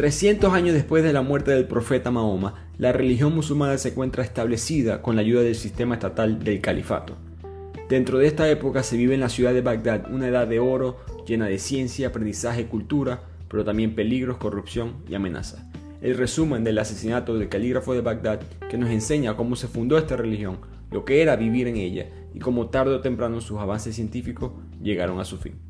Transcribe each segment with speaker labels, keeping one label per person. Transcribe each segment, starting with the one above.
Speaker 1: 300 años después de la muerte del profeta Mahoma, la religión musulmana se encuentra establecida con la ayuda del sistema estatal del califato. Dentro de esta época se vive en la ciudad de Bagdad una edad de oro llena de ciencia, aprendizaje, cultura, pero también peligros, corrupción y amenazas. El resumen del asesinato del calígrafo de Bagdad que nos enseña cómo se fundó esta religión, lo que era vivir en ella y cómo tarde o temprano sus avances científicos llegaron a su fin.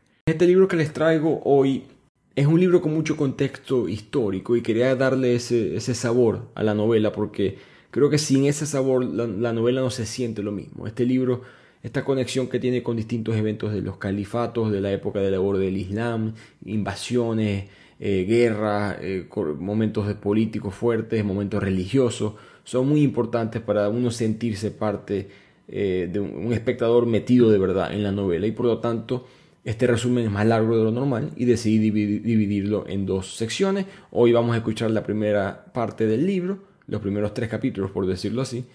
Speaker 1: Este libro que les traigo hoy es un libro con mucho contexto histórico y quería darle ese, sabor a la novela porque creo que sin ese sabor la, novela no se siente lo mismo. Este libro, esta conexión que tiene con distintos eventos de los califatos, de la época de la del Islam, invasiones, eh, guerras, eh, momentos de políticos fuertes, momentos religiosos, son muy importantes para uno sentirse parte eh, de un espectador metido de verdad en la novela y por lo tanto este resumen es más largo de lo normal y decidí dividirlo en dos secciones. Hoy vamos a escuchar la primera parte del libro, los primeros tres capítulos por decirlo así,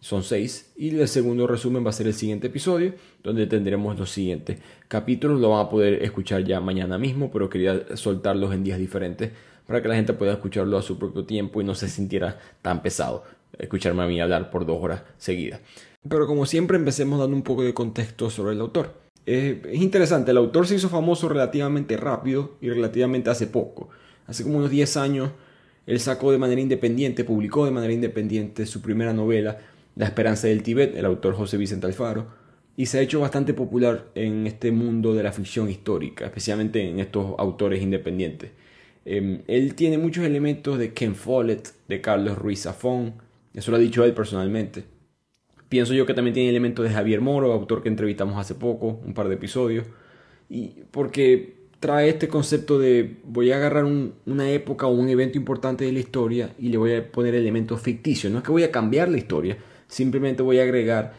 Speaker 1: son seis, y el segundo resumen va a ser el siguiente episodio, donde tendremos los siguientes capítulos. Lo van a poder escuchar ya mañana mismo, pero quería soltarlos en días diferentes para que la gente pueda escucharlo a su propio tiempo y no se sintiera tan pesado escucharme a mí hablar por dos horas seguidas. Pero como siempre empecemos dando un poco de contexto sobre el autor es interesante, el autor se hizo famoso relativamente rápido y relativamente hace poco. Hace como unos 10 años, él sacó de manera independiente, publicó de manera independiente su primera novela, La Esperanza del Tíbet, el autor José Vicente Alfaro, y se ha hecho bastante popular en este mundo de la ficción histórica, especialmente en estos autores independientes. Em, él tiene muchos elementos de Ken Follett, de Carlos Ruiz Zafón, eso lo ha dicho él personalmente. Pienso yo que también tiene elementos de Javier Moro, autor que entrevistamos hace poco, un par de episodios, y porque trae este concepto de voy a agarrar una época o un evento importante de la historia y le voy a poner elementos ficticios. No es que voy a cambiar la historia, simplemente voy a agregar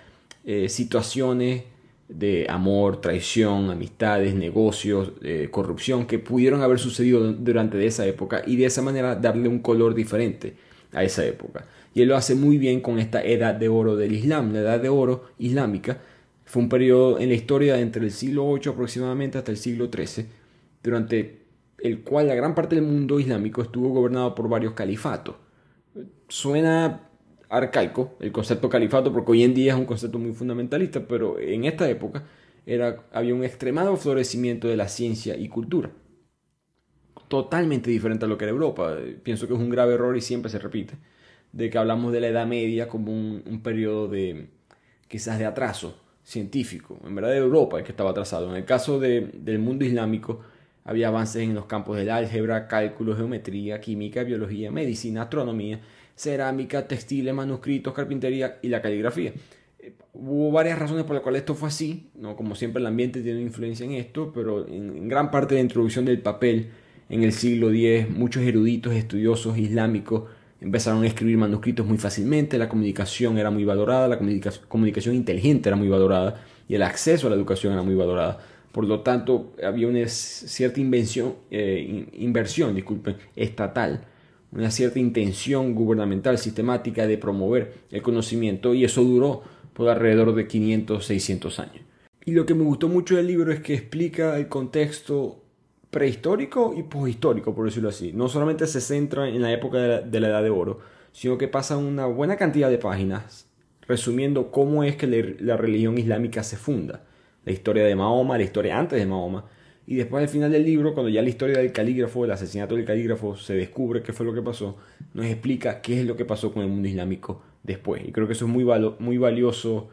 Speaker 1: eh, situaciones de amor, traición, amistades, negocios, eh, corrupción que pudieron haber sucedido durante esa época y de esa manera darle un color diferente a esa época. Y él lo hace muy bien con esta edad de oro del Islam. La edad de oro islámica fue un periodo en la historia entre el siglo VIII aproximadamente hasta el siglo XIII, durante el cual la gran parte del mundo islámico estuvo gobernado por varios califatos. Suena arcaico el concepto califato porque hoy en día es un concepto muy fundamentalista, pero en esta época era, había un extremado florecimiento de la ciencia y cultura. Totalmente diferente a lo que era Europa. Pienso que es un grave error y siempre se repite de que hablamos de la Edad Media como un, periodo de quizás de atraso científico. En verdad de Europa es que estaba atrasado. En el caso del mundo islámico había avances en los campos del álgebra, cálculo, geometría, química, biología, medicina, astronomía, cerámica, textiles, manuscritos, carpintería y la caligrafía. Hubo varias razones por las cuales esto fue así, ¿no? como siempre el ambiente tiene influencia en esto, pero en, en gran parte de la introducción del papel en el siglo X, muchos eruditos estudiosos islámicos empezaron a escribir manuscritos muy fácilmente, la comunicación era muy valorada, la comunicación inteligente era muy valorada y el acceso a la educación era muy valorada. Por lo tanto, había una cierta invención, eh, inversión estatal, una cierta intención gubernamental sistemática de promover el conocimiento y eso duró por alrededor de 500, 600 años. Y lo que me gustó mucho del libro es que explica el contexto prehistórico y poshistórico, por decirlo así. No solamente se centra en la época de la, Edad de Oro, sino que pasa una buena cantidad de páginas resumiendo cómo es que la religión islámica se funda. La historia de Mahoma, la historia antes de Mahoma. Y después al final del libro, cuando ya la historia del calígrafo, el asesinato del calígrafo, se descubre qué fue lo que pasó, nos explica qué es lo que pasó con el mundo islámico después. Y creo que eso es muy, muy valioso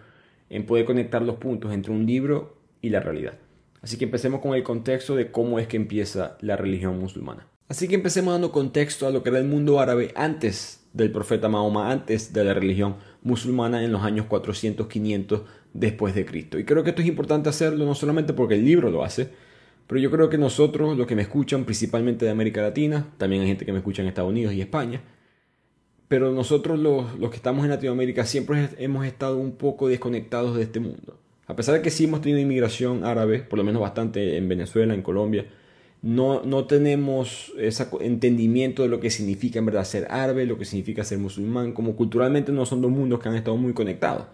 Speaker 1: en poder conectar los puntos entre un libro y la realidad. Así que empecemos con el contexto de cómo es que empieza la religión musulmana. Así que empecemos dando contexto a lo que era el mundo árabe antes del profeta Mahoma, antes de la religión musulmana en los años 400-500 después de Cristo. Y creo que esto es importante hacerlo no solamente porque el libro lo hace, Pero yo creo que nosotros, los que me escuchan principalmente de América Latina, también hay gente que me escucha en Estados Unidos y España, pero nosotros los que estamos en Latinoamérica siempre hemos estado un poco desconectados de este mundo. A pesar de que sí hemos tenido inmigración árabe, por lo menos bastante en Venezuela, en Colombia, no, no tenemos ese entendimiento de lo que significa en verdad ser árabe, lo que significa ser musulmán, como culturalmente no son dos mundos que han estado muy conectados.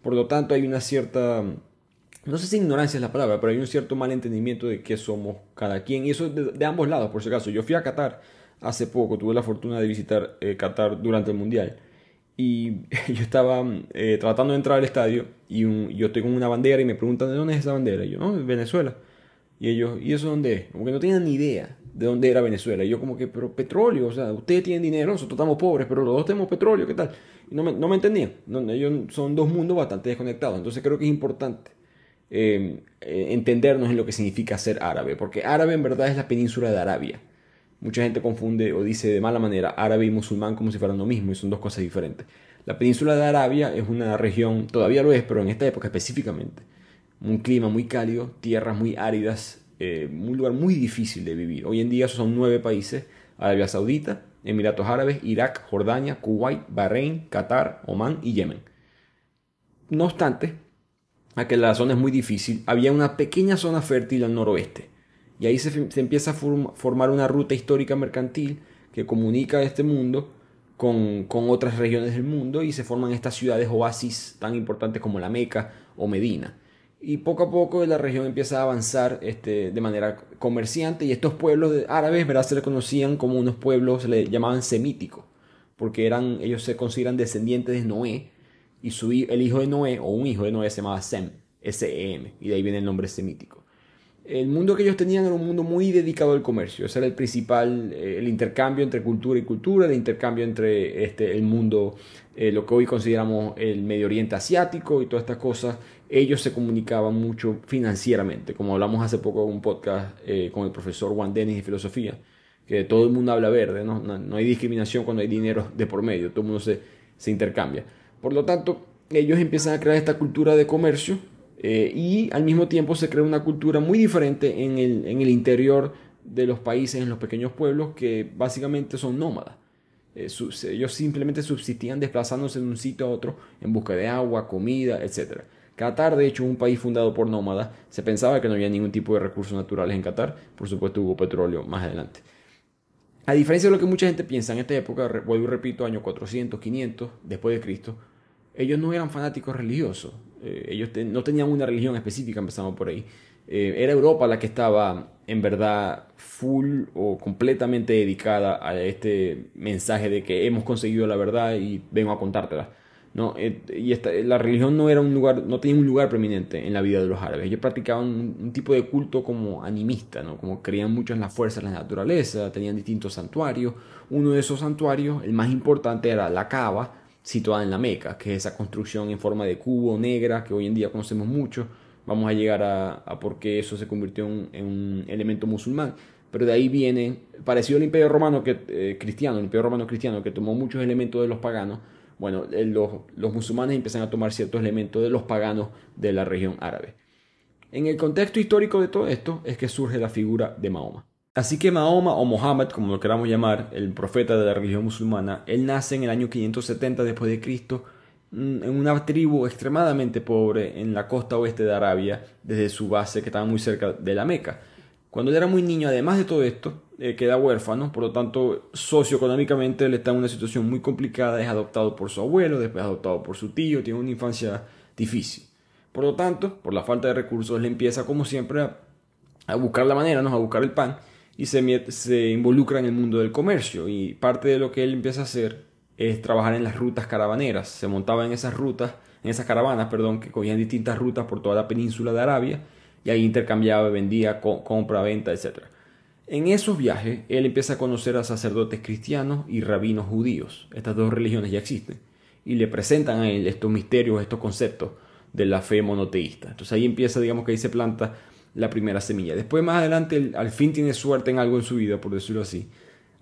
Speaker 1: Por lo tanto, hay una cierta, no sé si ignorancia es la palabra, pero hay un cierto malentendimiento de qué somos cada quien, y eso de, ambos lados, por si acaso. Yo fui a Qatar hace poco, tuve la fortuna de visitar eh, Qatar durante el Mundial y yo estaba eh, tratando de entrar al estadio y yo tengo una bandera y me preguntan de dónde es esa bandera. Y yo, no, Venezuela. Y ellos, ¿y eso dónde es? Como que no tenían ni idea de dónde era Venezuela. Y yo como que, pero petróleo, o sea, ustedes tienen dinero, nosotros estamos pobres, pero los dos tenemos petróleo, ¿qué tal? Y no me, no me entendían. ellos son dos mundos bastante desconectados. Entonces creo que es importante eh, eh, entendernos en lo que significa ser árabe, porque árabe en verdad es la península de Arabia. Mucha gente confunde o dice de mala manera árabe y musulmán como si fueran lo mismo y son dos cosas diferentes. La península de Arabia es una región, todavía lo es, pero en esta época específicamente, un clima muy cálido, tierras muy áridas, eh, un lugar muy difícil de vivir. Hoy en día son nueve países, Arabia Saudita, Emiratos Árabes, Irak, Jordania, Kuwait, Bahrein, Qatar, Omán y Yemen. No obstante, a que la zona es muy difícil, había una pequeña zona fértil al noroeste y ahí se, empieza a formar una ruta histórica mercantil que comunica este mundo con, otras regiones del mundo y se forman estas ciudades oasis tan importantes como la Meca o Medina. Y poco a poco la región empieza a avanzar este, de manera comerciante y estos pueblos árabes ¿verdad? se les conocían como unos pueblos, se les llamaban semíticos, porque eran, ellos se consideran descendientes de Noé y su, el hijo de Noé o un hijo de Noé se llamaba Sem, S-E-M, y de ahí viene el nombre semítico el mundo que ellos tenían era un mundo muy dedicado al comercio. Ese era el principal, eh, el intercambio entre cultura y cultura, el intercambio entre este, el mundo, eh, lo que hoy consideramos el Medio Oriente asiático y todas estas cosas. Ellos se comunicaban mucho financieramente, como hablamos hace poco en un podcast eh, con el profesor Juan Dennis de filosofía, que todo el mundo habla verde, ¿no? No, hay discriminación cuando hay dinero de por medio, todo el mundo se, se intercambia. Por lo tanto, ellos empiezan a crear esta cultura de comercio eh, y al mismo tiempo se crea una cultura muy diferente en el, interior de los países, en los pequeños pueblos, que básicamente son nómadas. Eh, ellos simplemente subsistían desplazándose de un sitio a otro en busca de agua, comida, etc. Qatar, de hecho, un país fundado por nómadas. Se pensaba que no había ningún tipo de recursos naturales en Qatar. Por supuesto, hubo petróleo más adelante. A diferencia de lo que mucha gente piensa en esta época, vuelvo y repito, año 400, 500 después de Cristo, ellos no eran fanáticos religiosos. Eh, ellos no tenían una religión específica, empezamos por ahí. Eh, era Europa la que estaba en verdad full o completamente dedicada a este mensaje de que hemos conseguido la verdad y vengo a contártela. ¿no? Eh, y esta, la religión no, era un lugar, no tenía un lugar preeminente en la vida de los árabes. Ellos practicaban un, tipo de culto como animista, ¿no? como creían mucho en la fuerza de la naturaleza, tenían distintos santuarios. Uno de esos santuarios, el más importante, era la Kaaba, situada en la Meca, que es esa construcción en forma de cubo negra que hoy en día conocemos mucho. Vamos a llegar a, por qué eso se convirtió en, un elemento musulmán. Pero de ahí viene, parecido al imperio romano que, eh, cristiano, el imperio romano cristiano que tomó muchos elementos de los paganos. Bueno, los musulmanes empiezan a tomar ciertos elementos de los paganos de la región árabe. En el contexto histórico de todo esto es que surge la figura de Mahoma. Así que Mahoma o Mohammed, como lo queramos llamar, el profeta de la religión musulmana, él nace en el año 570 después de Cristo mm, en una tribu extremadamente pobre en la costa oeste de Arabia, desde su base que estaba muy cerca de la Meca. Cuando él era muy niño, además de todo esto, eh, queda huérfano, por lo tanto, socioeconómicamente él está en una situación muy complicada, es adoptado por su abuelo, después adoptado por su tío, tiene una infancia difícil. Por lo tanto, por la falta de recursos, él empieza como siempre a, buscar la manera, ¿no? a buscar el pan, y se, se involucra en el mundo del comercio. Y parte de lo que él empieza a hacer es trabajar en las rutas caravaneras. Se montaba en esas rutas, en esas caravanas, perdón, que cogían distintas rutas por toda la península de Arabia y ahí intercambiaba, vendía, compra, venta, etc. En esos viajes, él empieza a conocer a sacerdotes cristianos y rabinos judíos. Estas dos religiones ya existen. Y le presentan a él estos misterios, estos conceptos de la fe monoteísta. Entonces ahí empieza, digamos que ahí se planta la primera semilla. Después más adelante al fin tiene suerte en algo en su vida, por decirlo así.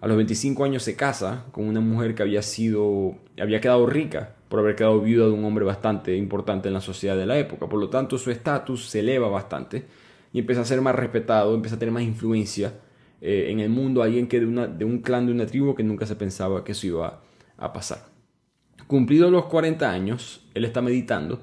Speaker 1: A los 25 años se casa con una mujer que había sido, había quedado rica por haber quedado viuda de un hombre bastante importante en la sociedad de la época. Por lo tanto, su estatus se eleva bastante. y empieza a ser más respetado, empieza a tener más influencia eh, en el mundo, alguien que de, una, de un clan, de una tribu que nunca se pensaba que eso iba a pasar. Cumplidos los 40 años, él está meditando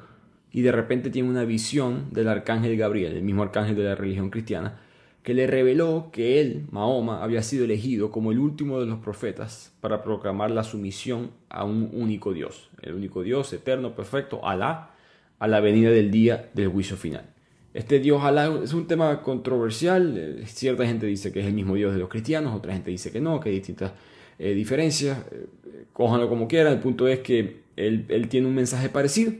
Speaker 1: y de repente tiene una visión del arcángel Gabriel, el mismo arcángel de la religión cristiana, que le reveló que él, Mahoma, había sido elegido como el último de los profetas para proclamar la sumisión a un único Dios, el único Dios eterno, perfecto, Alá, a la venida del día del juicio final. Este Dios Alá es un tema controversial, eh, cierta gente dice que es el mismo Dios de los cristianos, otra gente dice que no, que hay distintas eh, diferencias, eh, cójanlo como quieran, el punto es que él, él tiene un mensaje parecido,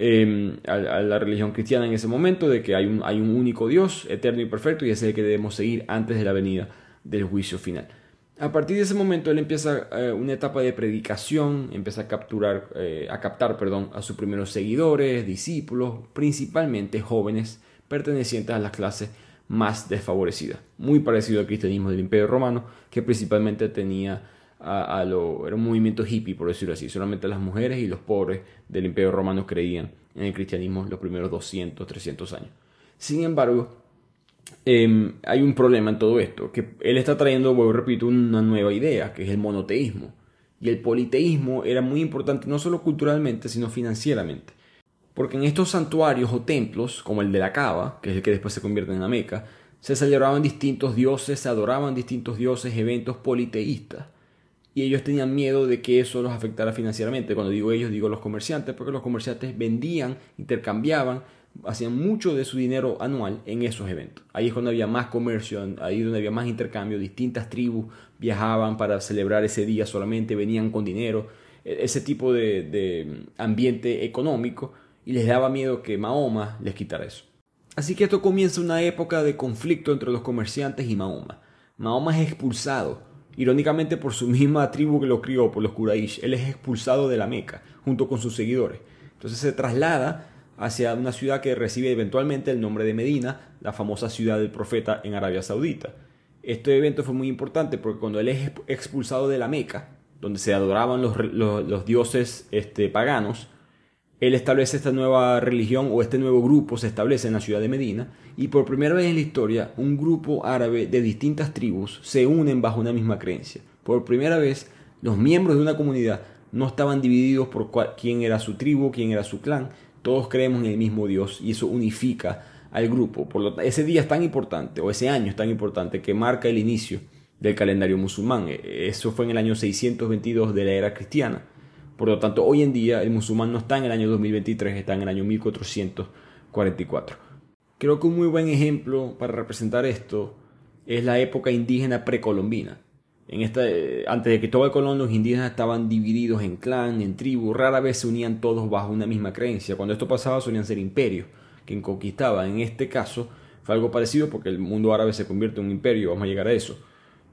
Speaker 1: Em, a, la religión cristiana en ese momento de que hay un, hay un único Dios eterno y perfecto y ese es el que debemos seguir antes de la venida del juicio final. A partir de ese momento él empieza eh, una etapa de predicación, empieza a capturar, eh, a captar, perdón, a sus primeros seguidores, discípulos, principalmente jóvenes pertenecientes a las clases más desfavorecidas, muy parecido al cristianismo del Imperio Romano, que principalmente tenía a, lo, era un movimiento hippie, por decirlo así. Solamente las mujeres y los pobres del Imperio Romano creían en el cristianismo los primeros 200, 300 años. Sin embargo, em, hay un problema en todo esto, que él está trayendo, vuelvo repito, una nueva idea, que es el monoteísmo. Y el politeísmo era muy importante no solo culturalmente, sino financieramente. Porque en estos santuarios o templos, como el de la Cava, que es el que después se convierte en la Meca, se celebraban distintos dioses, se adoraban distintos dioses, eventos politeístas y ellos tenían miedo de que eso los afectara financieramente. Cuando digo ellos, digo los comerciantes, porque los comerciantes vendían, intercambiaban, hacían mucho de su dinero anual en esos eventos. Ahí es cuando había más comercio, ahí es donde había más intercambio, distintas tribus viajaban para celebrar ese día solamente, venían con dinero, e-, ese tipo de, de ambiente económico, y les daba miedo que Mahoma les quitara eso. Así que esto comienza una época de conflicto entre los comerciantes y Mahoma. Mahoma es expulsado irónicamente por su misma tribu que lo crió, por los Quraysh. Él es expulsado de la Meca junto con sus seguidores. Entonces se traslada hacia una ciudad que recibe eventualmente el nombre de Medina, la famosa ciudad del profeta en Arabia Saudita. Este evento fue muy importante porque cuando él es expulsado de la Meca, donde se adoraban los, dioses este, paganos, él establece esta nueva religión o este nuevo grupo se establece en la ciudad de Medina y por primera vez en la historia un grupo árabe de distintas tribus se unen bajo una misma creencia. Por primera vez los miembros de una comunidad no estaban divididos por quién era su tribu, quién era su clan, todos creemos en el mismo Dios y eso unifica al grupo. Por lo, ese día es tan importante o ese año es tan importante que marca el inicio del calendario musulmán. E, eso fue en el año 622 de la era cristiana por lo tanto, hoy en día el musulmán no está en el año 2023, está en el año 1444. Creo que un muy buen ejemplo para representar esto es la época indígena precolombina. En esta, eh, antes de que todo el Colón, los indígenas estaban divididos en clan, en tribu, rara vez se unían todos bajo una misma creencia. Cuando esto pasaba solían ser imperios quien conquistaba. En este caso fue algo parecido porque el mundo árabe se convierte en un imperio, vamos a llegar a eso.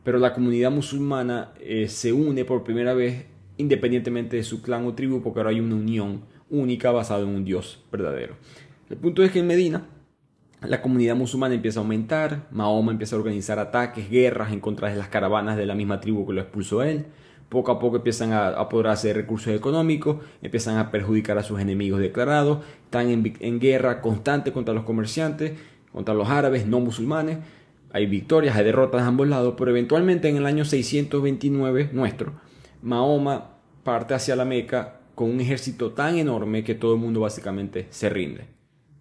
Speaker 1: Pero la comunidad musulmana eh, se une por primera vez independientemente de su clan o tribu, porque ahora hay una unión única basada en un Dios verdadero. El punto es que en Medina la comunidad musulmana empieza a aumentar, Mahoma empieza a organizar ataques, guerras en contra de las caravanas de la misma tribu que lo expulsó a él. Poco a poco empiezan a apoderarse de recursos económicos, empiezan a perjudicar a sus enemigos declarados, están en, en guerra constante contra los comerciantes, contra los árabes no musulmanes. Hay victorias, hay derrotas de ambos lados, pero eventualmente en el año 629 nuestro, Mahoma parte hacia la Meca con un ejército tan enorme que todo el mundo básicamente se rinde.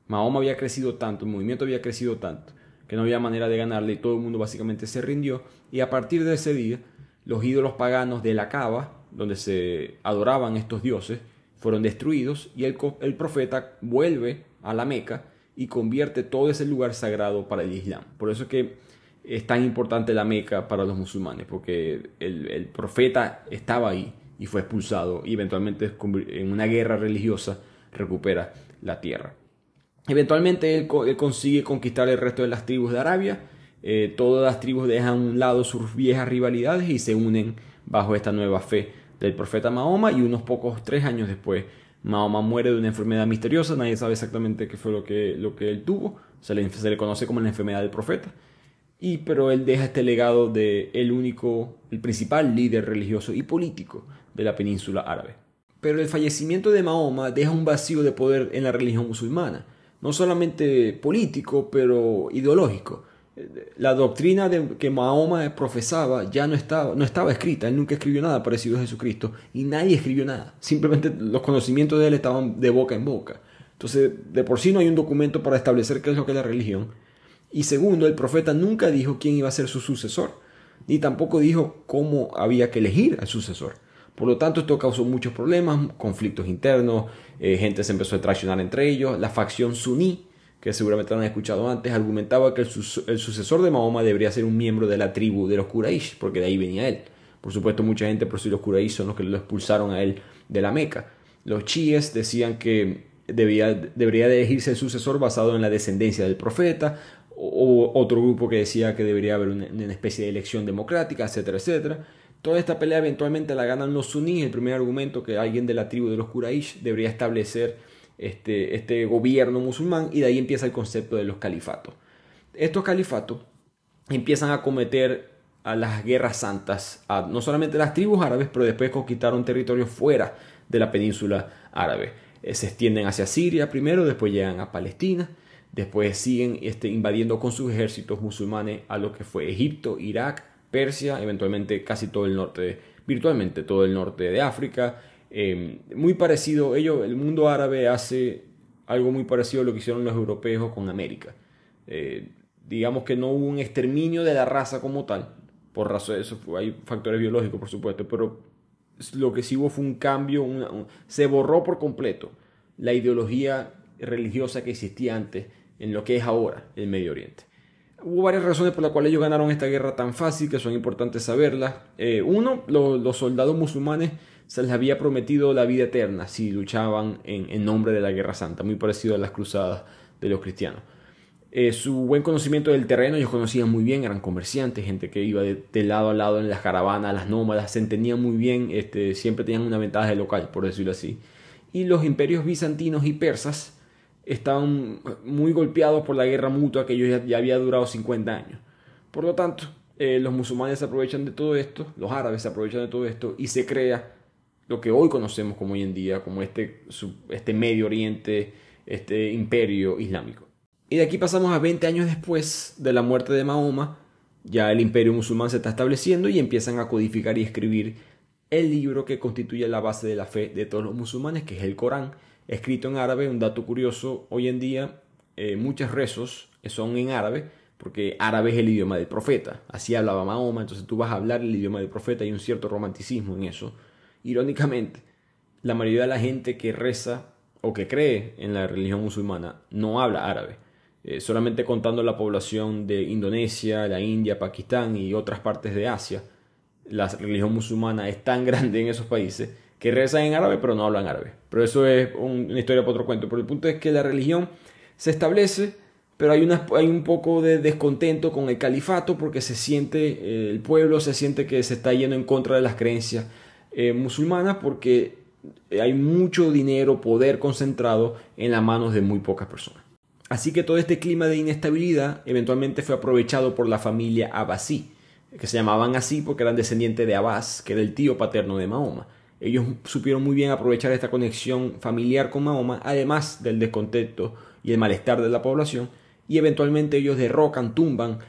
Speaker 1: Mahoma había crecido tanto, el movimiento había crecido tanto, que no había manera de ganarle y todo el mundo básicamente se rindió. Y a partir de ese día, los ídolos paganos de la Cava, donde se adoraban estos dioses, fueron destruidos y el, profeta vuelve a la Meca y convierte todo ese lugar sagrado para el Islam. Por eso es que es tan importante la Meca para los musulmanes, porque el, profeta estaba ahí y fue expulsado y eventualmente en una guerra religiosa recupera la tierra. Eventualmente él, consigue conquistar el resto de las tribus de Arabia, eh, todas las tribus dejan a un lado sus viejas rivalidades y se unen bajo esta nueva fe del profeta Mahoma y unos pocos tres años después Mahoma muere de una enfermedad misteriosa, nadie sabe exactamente qué fue lo que, lo que él tuvo, se le, se le conoce como la enfermedad del profeta y pero él deja este legado de el único, el principal líder religioso y político de la península árabe. Pero el fallecimiento de Mahoma deja un vacío de poder en la religión musulmana. no solamente político, pero ideológico. La doctrina de, que Mahoma profesaba ya no estaba, no estaba escrita, él nunca escribió nada parecido a Jesucristo y nadie escribió nada, simplemente los conocimientos de él estaban de boca en boca. Entonces, de por sí no hay un documento para establecer qué es lo que es la religión. Y segundo, el profeta nunca dijo quién iba a ser su sucesor, ni tampoco dijo cómo había que elegir al sucesor. Por lo tanto, esto causó muchos problemas, conflictos internos, eh, gente se empezó a traicionar entre ellos. La facción suní, que seguramente han escuchado antes, argumentaba que el, sucesor de Mahoma debería ser un miembro de la tribu de los Quraysh, porque de ahí venía él. Por supuesto, mucha gente, por si los Quraysh son los que lo expulsaron a él de la Meca. Los chiíes decían que debía, debería elegirse el sucesor basado en la descendencia del profeta, otro grupo que decía que debería haber una, especie de elección democrática, etcétera, etcétera. Toda esta pelea eventualmente la ganan los suníes. El primer argumento que alguien de la tribu de los Quraysh debería establecer este, este gobierno musulmán y de ahí empieza el concepto de los califatos. Estos califatos empiezan a cometer a las guerras santas, no solamente las tribus árabes, pero después conquistaron territorios fuera de la península árabe. Eh, se extienden hacia Siria primero, después llegan a Palestina, después siguen este, invadiendo con sus ejércitos musulmanes a lo que fue Egipto, Irak, Persia, eventualmente casi todo el norte, virtualmente todo el norte de África. Em, muy parecido, ello, el mundo árabe hace algo muy parecido a lo que hicieron los europeos con América. Eh, digamos que no hubo un exterminio de la raza como tal, por eso, hay factores biológicos por supuesto, pero lo que sí hubo fue un cambio, se borró por completo la ideología religiosa que existía antes en lo que es ahora el Medio Oriente. Hubo varias razones por las cuales ellos ganaron esta guerra tan fácil que son importantes saberlas. Eh, uno, los soldados musulmanes se les había prometido la vida eterna si luchaban en, nombre de la Guerra Santa, muy parecido a las cruzadas de los cristianos. Eh, su buen conocimiento del terreno, ellos conocían muy bien, eran comerciantes, gente que iba de, lado a lado en las caravanas, las nómadas, se entendían muy bien, este, siempre tenían una ventaja de local, por decirlo así. Y los imperios bizantinos y persas estaban muy golpeados por la guerra mutua que ellos ya, había durado 50 años. Por lo tanto, eh, los musulmanes se aprovechan de todo esto, los árabes se aprovechan de todo esto y se crea lo que hoy conocemos como hoy en día, como este, este Medio Oriente, este imperio islámico. Y de aquí pasamos a 20 años después de la muerte de Mahoma, ya el imperio musulmán se está estableciendo y empiezan a codificar y escribir el libro que constituye la base de la fe de todos los musulmanes, que es el Corán, escrito en árabe. Un dato curioso, hoy en día eh, muchos rezos son en árabe, porque árabe es el idioma del profeta. Así hablaba Mahoma, entonces tú vas a hablar el idioma del profeta y un cierto romanticismo en eso. Irónicamente, la mayoría de la gente que reza o que cree en la religión musulmana no habla árabe. Eh, solamente contando la población de Indonesia, la India, Pakistán y otras partes de Asia, la religión musulmana es tan grande en esos países que rezan en árabe pero no hablan árabe. Pero eso es una historia para otro cuento. Pero el punto es que la religión se establece, pero hay, un poco de descontento con el califato porque se siente, eh, el pueblo se siente que se está yendo en contra de las creencias eh, musulmanas porque hay mucho dinero, poder concentrado en las manos de muy pocas personas. Así que todo este clima de inestabilidad eventualmente fue aprovechado por la familia Abbasí, que se llamaban así porque eran descendientes de Abbas, que era el tío paterno de Mahoma. Ellos supieron muy bien aprovechar esta conexión familiar con Mahoma, además del descontento y el malestar de la población, y eventualmente ellos derrocan, tumban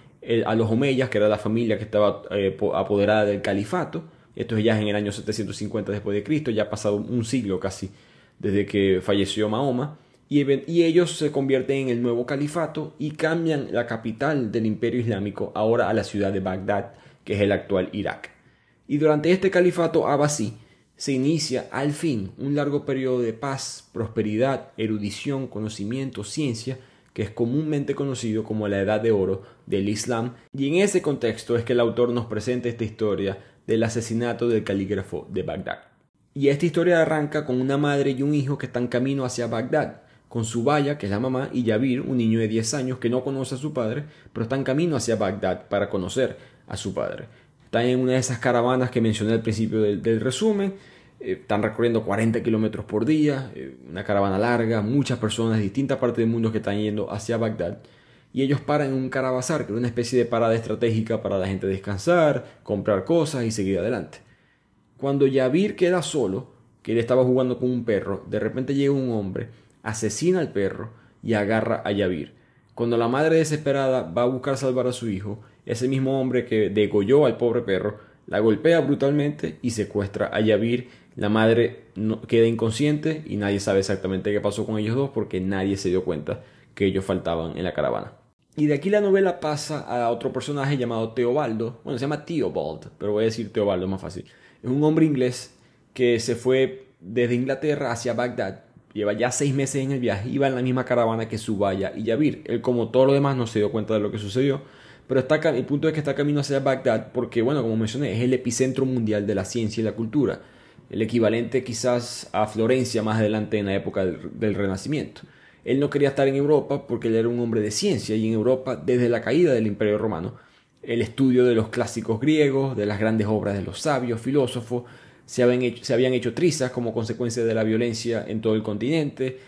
Speaker 1: a los Omeyas, que era la familia que estaba eh, apoderada del califato. Esto ya es en el año 750 después de Cristo, ya ha pasado un siglo casi desde que falleció Mahoma. Y, y ellos se convierten en el nuevo califato y cambian la capital del imperio islámico ahora a la ciudad de Bagdad, que es el actual Irak. Y durante este califato abasí, se inicia al fin un largo periodo de paz, prosperidad, erudición, conocimiento, ciencia, que es comúnmente conocido como la Edad de Oro del Islam, y en ese contexto es que el autor nos presenta esta historia del asesinato del calígrafo de Bagdad. Y esta historia arranca con una madre y un hijo que están camino hacia Bagdad, con su vaya, que es la mamá, y Yavir, un niño de 10 años que no conoce a su padre, pero están camino hacia Bagdad para conocer a su padre. Están en una de esas caravanas que mencioné al principio del, resumen. Eh, están recorriendo 40 kilómetros por día, eh, una caravana larga, muchas personas de distintas partes del mundo que están yendo hacia Bagdad. Y ellos paran en un carabazar, que es una especie de parada estratégica para la gente descansar, comprar cosas y seguir adelante. Cuando Yavir queda solo, que él estaba jugando con un perro, de repente llega un hombre, asesina al perro y agarra a Yavir. Cuando la madre desesperada va a buscar salvar a su hijo, ese mismo hombre que degolló al pobre perro la golpea brutalmente y secuestra a Yavir. La madre queda inconsciente y nadie sabe exactamente qué pasó con ellos dos porque nadie se dio cuenta que ellos faltaban en la caravana. Y de aquí la novela pasa a otro personaje llamado Teobaldo. Bueno, se llama Theobald, pero voy a decir Teobaldo más fácil. Es un hombre inglés que se fue desde Inglaterra hacia Bagdad. Lleva ya seis meses en el viaje. Iba en la misma caravana que Subaya y Yavir. Él, como todo lo demás, no se dio cuenta de lo que sucedió. Pero está, el punto es que está camino hacia Bagdad porque, bueno, como mencioné, es el epicentro mundial de la ciencia y la cultura. El equivalente quizás a Florencia más adelante en la época del Renacimiento. Él no quería estar en Europa porque él era un hombre de ciencia y en Europa, desde la caída del Imperio Romano, el estudio de los clásicos griegos, de las grandes obras de los sabios, filósofos, se habían hecho, se habían hecho trizas como consecuencia de la violencia en todo el continente.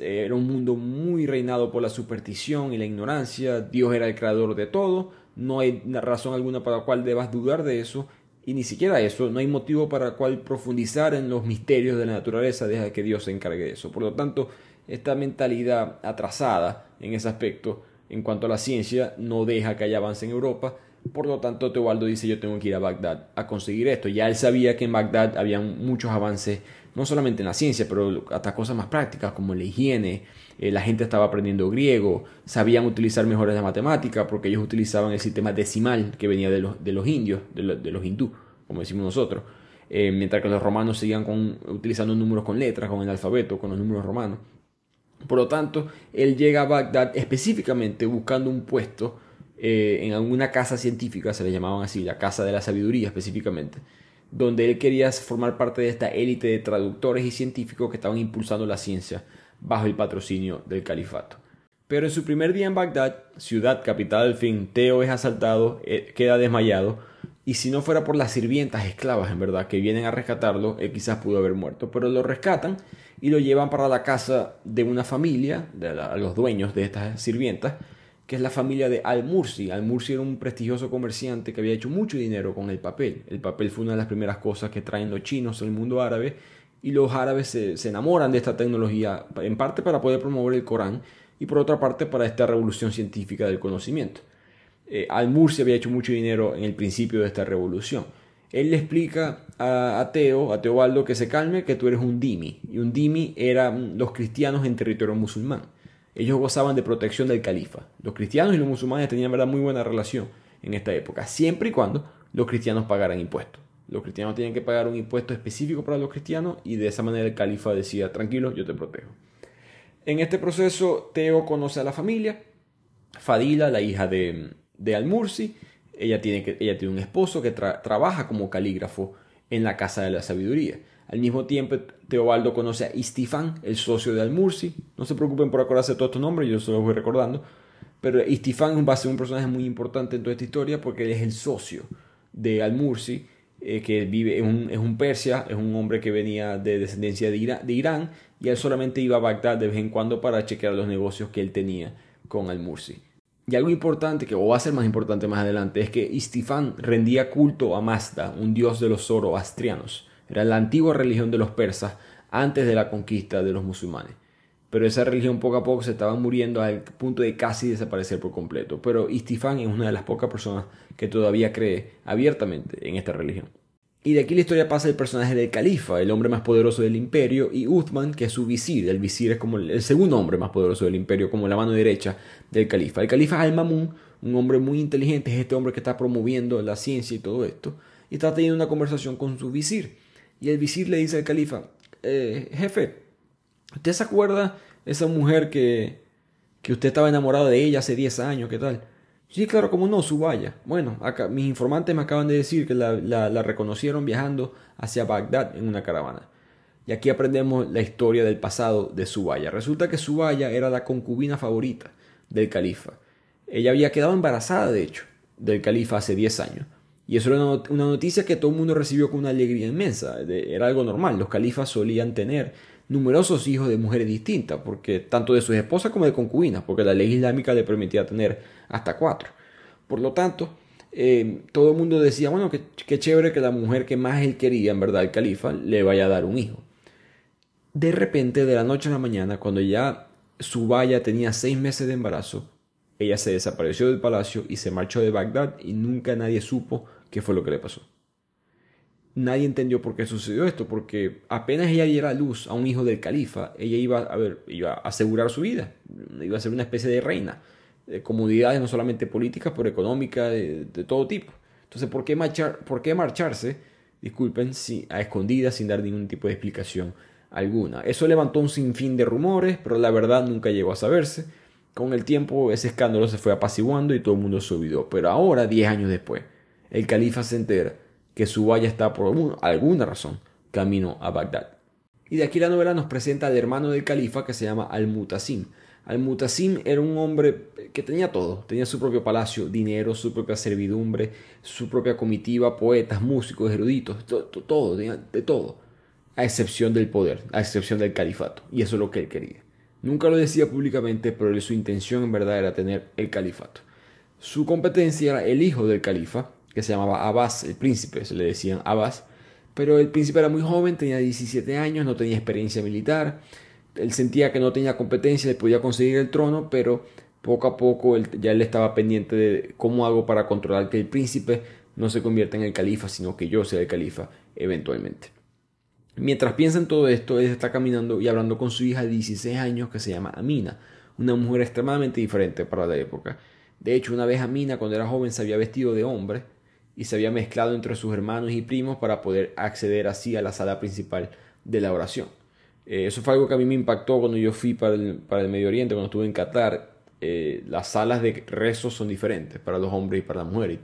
Speaker 1: Era un mundo muy reinado por la superstición y la ignorancia. Dios era el creador de todo. No hay razón alguna para la cual debas dudar de eso. Y ni siquiera eso, no hay motivo para el cual profundizar en los misterios de la naturaleza, deja que Dios se encargue de eso. Por lo tanto, esta mentalidad atrasada en ese aspecto en cuanto a la ciencia no deja que haya avance en Europa. Por lo tanto, Teobaldo dice yo tengo que ir a Bagdad a conseguir esto. Ya él sabía que en Bagdad había muchos avances, no solamente en la ciencia, pero hasta cosas más prácticas como la higiene. Eh, la gente estaba aprendiendo griego, sabían utilizar mejores la matemática porque ellos utilizaban el sistema decimal que venía de los, de los indios, de, los hindú, como decimos nosotros. Eh, mientras que los romanos seguían con, utilizando números con letras, con el alfabeto, con los números romanos. Por lo tanto, él llega a Bagdad específicamente buscando un puesto eh, en alguna casa científica, se le llamaban así, la Casa de la Sabiduría específicamente, donde él quería formar parte de esta élite de traductores y científicos que estaban impulsando la ciencia bajo el patrocinio del califato. Pero en su primer día en Bagdad, ciudad capital del fin, Teo es asaltado, eh, queda desmayado, y si no fuera por las sirvientas esclavas, en verdad, que vienen a rescatarlo, él quizás pudo haber muerto. Pero lo rescatan y lo llevan para la casa de una familia, de los dueños de estas sirvientas, que es la familia de Al-Mursi. Al-Mursi era un prestigioso comerciante que había hecho mucho dinero con el papel. El papel fue una de las primeras cosas que traen los chinos al mundo árabe y los árabes se, enamoran de esta tecnología, en parte para poder promover el Corán y por otra parte para esta revolución científica del conocimiento. Eh, Al-Mursi había hecho mucho dinero en el principio de esta revolución él le explica a, Teo, a Teobaldo, que se calme, que tú eres un dimi. Y un dimi eran los cristianos en territorio musulmán. Ellos gozaban de protección del califa. Los cristianos y los musulmanes tenían verdad muy buena relación en esta época, siempre y cuando los cristianos pagaran impuestos. Los cristianos tenían que pagar un impuesto específico para los cristianos y de esa manera el califa decía, tranquilo, yo te protejo. En este proceso, Teo conoce a la familia, Fadila, la hija de, de Al-Mursi, ella tiene, que, ella tiene un esposo que trabaja como calígrafo en la Casa de la Sabiduría. Al mismo tiempo, Teobaldo conoce a Istifán, el socio de Al-Mursi. No se preocupen por acordarse de todos estos nombres, yo se los voy recordando. Pero Istifán va a ser un personaje muy importante en toda esta historia porque él es el socio de Al-Mursi, eh, que vive, es un, persia, es un hombre que venía de descendencia de, Irán y él solamente iba a Bagdad de vez en cuando para chequear los negocios que él tenía con Al-Mursi. Y algo importante, que va a ser más importante más adelante, es que Istifán rendía culto a Mazda, un dios de los zoroastrianos. Era la antigua religión de los persas antes de la conquista de los musulmanes. Pero esa religión poco a poco se estaba muriendo al punto de casi desaparecer por completo. Pero Istifán es una de las pocas personas que todavía cree abiertamente en esta religión. Y de aquí la historia pasa el personaje del califa, el hombre más poderoso del imperio, y Uthman, que es su visir. El visir es como el segundo hombre más poderoso del imperio, como la mano derecha del califa. El califa es Al-Mamun, un hombre muy inteligente, es este hombre que está promoviendo la ciencia y todo esto, y está teniendo una conversación con su visir. Y el visir le dice al califa, eh, jefe, ¿usted se acuerda esa mujer que, que usted estaba enamorado de ella hace 10 años? ¿Qué tal? Sí, claro, como no, Subaya. Bueno, acá, mis informantes me acaban de decir que la, reconocieron viajando hacia Bagdad en una caravana. Y aquí aprendemos la historia del pasado de Subaya. Resulta que Subaya era la concubina favorita del califa. Ella había quedado embarazada, de hecho, del califa hace 10 años. Y eso era una noticia que todo el mundo recibió con una alegría inmensa. Era algo normal. Los califas solían tener numerosos hijos de mujeres distintas, porque tanto de sus esposas como de concubinas, porque la ley islámica le permitía tener hasta cuatro. Por lo tanto, eh, todo el mundo decía, bueno, qué chévere que la mujer que más él quería, en verdad, el califa, le vaya a dar un hijo. De repente, de la noche a la mañana, cuando ya Subaya tenía seis meses de embarazo, ella se desapareció del palacio y se marchó de Bagdad y nunca nadie supo qué fue lo que le pasó. Nadie entendió por qué sucedió esto, porque apenas ella diera luz a un hijo del califa, ella iba a, ver, iba a asegurar su vida, iba a ser una especie de reina, de comodidades no solamente políticas, pero económicas, de, todo tipo. Entonces, ¿por qué, marchar, ¿por qué marcharse, disculpen, si, a escondidas sin dar ningún tipo de explicación alguna? Eso levantó un sinfín de rumores, pero la verdad nunca llegó a saberse. Con el tiempo ese escándalo se fue apaciguando y todo el mundo se olvidó. Pero ahora, 10 años después, el califa se entera que Subaya está por alguna razón camino a Bagdad. Y de aquí la novela nos presenta al hermano del califa que se llama Al-Mutasim. Al-Mutasim era un hombre que tenía todo, tenía su propio palacio, dinero, su propia servidumbre, su propia comitiva, poetas, músicos, eruditos, todo, todo, de todo, a excepción del poder, a excepción del califato. Y eso es lo que él quería. Nunca lo decía públicamente, pero su intención en verdad era tener el califato. Su competencia era el hijo del califa, que se llamaba Abbas, el príncipe, se le decían Abbas, pero el príncipe era muy joven, tenía 17 años, no tenía experiencia militar, él sentía que no tenía competencia, de podía conseguir el trono, pero poco a poco ya él estaba pendiente de cómo hago para controlar que el príncipe no se convierta en el califa, sino que yo sea el califa eventualmente. Mientras piensa en todo esto, él está caminando y hablando con su hija de 16 años que se llama Amina, una mujer extremadamente diferente para la época. De hecho, una vez Amina, cuando era joven, se había vestido de hombre y se había mezclado entre sus hermanos y primos para poder acceder así a la sala principal de la oración. Eh, eso fue algo que a mí me impactó cuando yo fui para el, para el Medio Oriente, cuando estuve en Qatar. Eh, las salas de rezos son diferentes para los hombres y para las mujeres.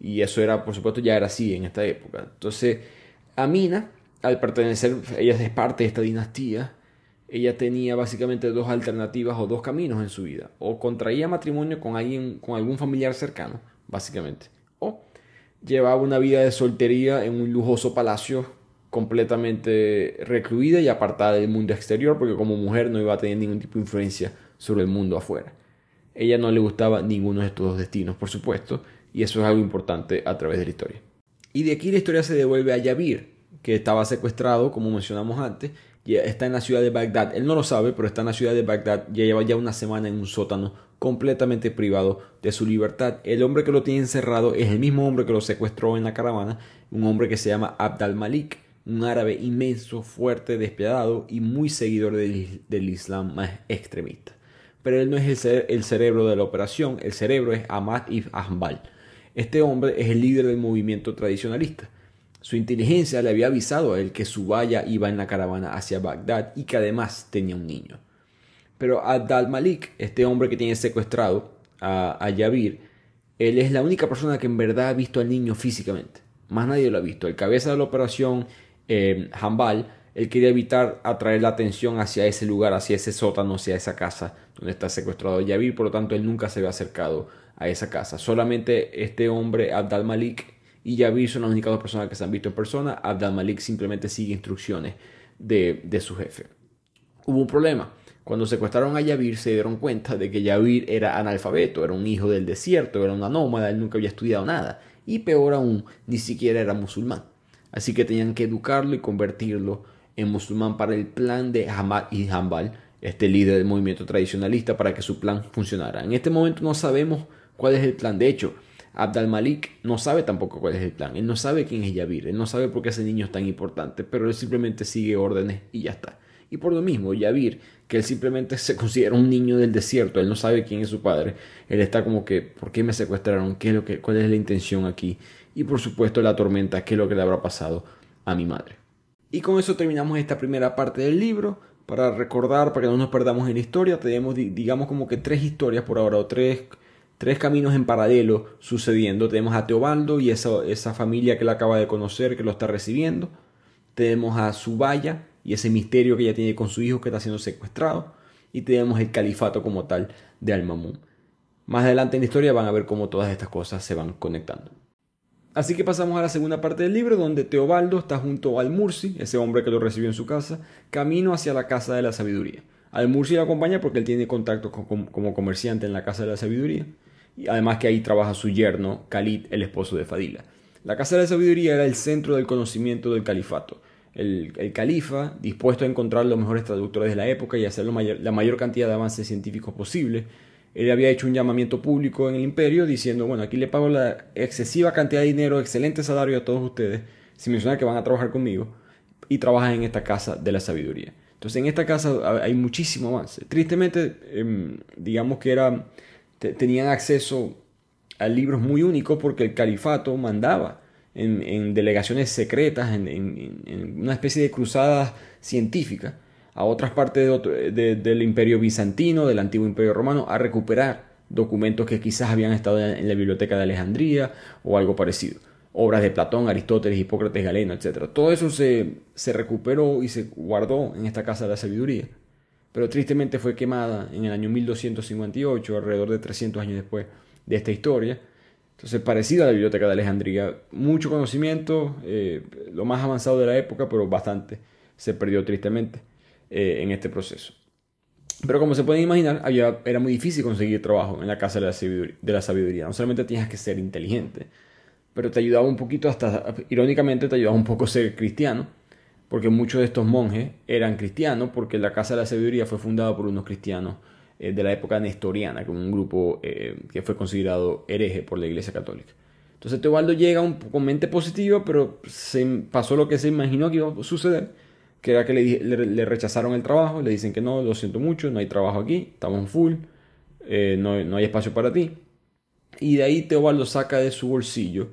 Speaker 1: Y, y eso era, por supuesto, ya era así en esta época. Entonces, Amina al pertenecer, ella es parte de esta dinastía, ella tenía básicamente dos alternativas o dos caminos en su vida. O contraía matrimonio con alguien, con algún familiar cercano, básicamente. Llevaba una vida de soltería en un lujoso palacio completamente recluida y apartada del mundo exterior, porque como mujer no iba a tener ningún tipo de influencia sobre el mundo afuera. Ella no le gustaba ninguno de estos dos destinos, por supuesto, y eso es algo importante a través de la historia. Y de aquí la historia se devuelve a Yavir, que estaba secuestrado, como mencionamos antes, y está en la ciudad de Bagdad. Él no lo sabe, pero está en la ciudad de Bagdad. Ya lleva ya una semana en un sótano completamente privado de su libertad. El hombre que lo tiene encerrado es el mismo hombre que lo secuestró en la caravana, un hombre que se llama Abd al-Malik, un árabe inmenso, fuerte, despiadado y muy seguidor del, Islam más extremista. Pero él no es el, el, cerebro de la operación, el cerebro es Ahmad ibn Hanbal. Este hombre es el líder del movimiento tradicionalista. Su inteligencia le había avisado a él que su valla iba en la caravana hacia Bagdad y que además tenía un niño. Pero Abd al-Malik, este hombre que tiene secuestrado a, a Yavir, él es la única persona que en verdad ha visto al niño físicamente. Más nadie lo ha visto. El cabeza de la operación, eh, él quería evitar atraer la atención hacia ese lugar, hacia ese sótano, hacia esa casa donde está secuestrado Yavir. Por lo tanto, él nunca se había acercado a esa casa. Solamente este hombre, Abd al-Malik, y Yavir son las únicas dos personas que se han visto en persona. Abdal Malik simplemente sigue instrucciones de, su jefe. Hubo un problema. Cuando secuestraron a Yavir se dieron cuenta de que Yavir era analfabeto, era un hijo del desierto, era una nómada, él nunca había estudiado nada. Y peor aún, ni siquiera era musulmán. Así que tenían que educarlo y convertirlo en musulmán para el plan de Hamad y Hanbal, este líder del movimiento tradicionalista, para que su plan funcionara. En este momento no sabemos cuál es el plan. De hecho, Abdal Malik no sabe tampoco cuál es el plan. Él no sabe quién es Yavir. Él no sabe por qué ese niño es tan importante. Pero él simplemente sigue órdenes y ya está. Y por lo mismo, Yavir, que él simplemente se considera un niño del desierto. Él no sabe quién es su padre. Él está como que, ¿por qué me secuestraron? ¿Qué es lo que, ¿Cuál es la intención aquí? Y por supuesto la tormenta, ¿qué es lo que le habrá pasado a mi madre? Y con eso terminamos esta primera parte del libro. Para recordar, para que no nos perdamos en la historia, tenemos digamos como que tres historias por ahora, o tres tres caminos en paralelo sucediendo. Tenemos a Teobaldo y esa, esa familia que él acaba de conocer, que lo está recibiendo. Tenemos a Subaya y ese misterio que ella tiene con su hijo que está siendo secuestrado. Y tenemos el califato como tal de Al-Mamun. Más adelante en la historia van a ver cómo todas estas cosas se van conectando. Así que pasamos a la segunda parte del libro, donde Teobaldo está junto al Mursi, ese hombre que lo recibió en su casa, camino hacia la casa de la sabiduría. Al Mursi lo acompaña porque él tiene contacto como comerciante en la casa de la sabiduría y además que ahí trabaja su yerno, Khalid, el esposo de Fadila. La Casa de la Sabiduría era el centro del conocimiento del califato. El, califa, dispuesto a encontrar los mejores traductores de la época y hacer la mayor cantidad de avances científicos posible, él había hecho un llamamiento público en el imperio diciendo, bueno, aquí le pago la excesiva cantidad de dinero, excelente salario a todos ustedes, sin mencionar que van a trabajar conmigo, y trabajan en esta casa de la sabiduría. Entonces en esta casa hay muchísimo avance. Tristemente, em, digamos que era, tenían acceso a libros muy únicos porque el califato mandaba en, delegaciones secretas, en, una especie de cruzada científica a otras partes del imperio bizantino, del antiguo imperio romano, a recuperar documentos que quizás habían estado en la biblioteca de Alejandría o algo parecido. Obras de Platón, Aristóteles, Hipócrates, Galeno, etc. Todo eso se, se recuperó y se guardó en esta casa de la sabiduría. Pero tristemente fue quemada en el año 1258, alrededor de 300 años después de esta historia, entonces, parecido a la Biblioteca de Alejandría, mucho conocimiento, eh, lo más avanzado de la época, pero bastante se perdió tristemente eh, en este proceso. Pero como se pueden imaginar, había, era muy difícil conseguir trabajo en la Casa de la, sabiduría. No solamente tenías que ser inteligente, pero te ayudaba un poquito, hasta irónicamente, te ayudaba un poco ser cristiano, porque muchos de estos monjes eran cristianos, porque la Casa de la Sabiduría fue fundada por unos cristianos eh, de la época nestoriana, con un grupo eh, que fue considerado hereje por la Iglesia Católica. Entonces Teobaldo llega un, con mente positiva, pero se pasó lo que se imaginó que iba a suceder, que era que le, rechazaron el trabajo, le dicen que no, lo siento mucho, no hay trabajo aquí, estamos full, eh, no, no hay espacio para ti. Y de ahí Teobaldo saca de su bolsillo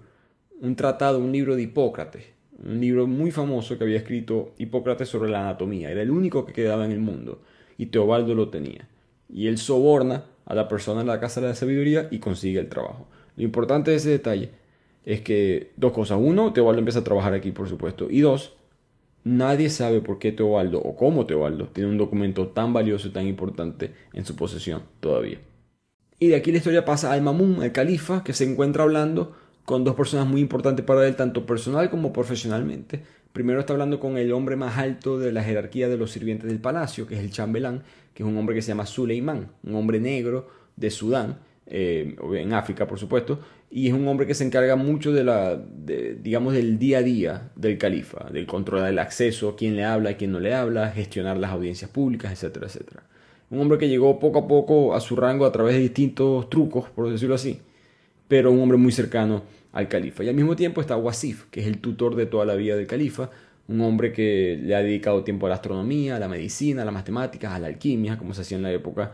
Speaker 1: un tratado, un libro de Hipócrates, un libro muy famoso que había escrito Hipócrates sobre la anatomía. Era el único que quedaba en el mundo y Teobaldo lo tenía y él soborna a la persona en la casa de la sabiduría y consigue el trabajo. Lo importante de ese detalle es que dos cosas. Uno, Teobaldo empieza a trabajar aquí, por supuesto. Y dos, nadie sabe por qué Teobaldo o cómo Teobaldo tiene un documento tan valioso y tan importante en su posesión todavía. Y de aquí la historia pasa al Mamun, el califa, que se encuentra hablando con dos personas muy importantes para él, tanto personal como profesionalmente. Primero está hablando con el hombre más alto de la jerarquía de los sirvientes del palacio, que es el chambelán, que es un hombre que se llama Suleiman, un hombre negro de Sudán, eh, en África por supuesto, y es un hombre que se encarga mucho de la, digamos, del día a día del califa, del control del acceso, quién le habla, quién no le habla, gestionar las audiencias públicas, etcétera, etcétera. Un hombre que llegó poco a poco a su rango a través de distintos trucos, por decirlo así, pero un hombre muy cercano al califa. Y al mismo tiempo está Wasif, que es el tutor de toda la vida del califa, un hombre que le ha dedicado tiempo a la astronomía, a la medicina, a las matemáticas, a la alquimia, como se hacía en la época,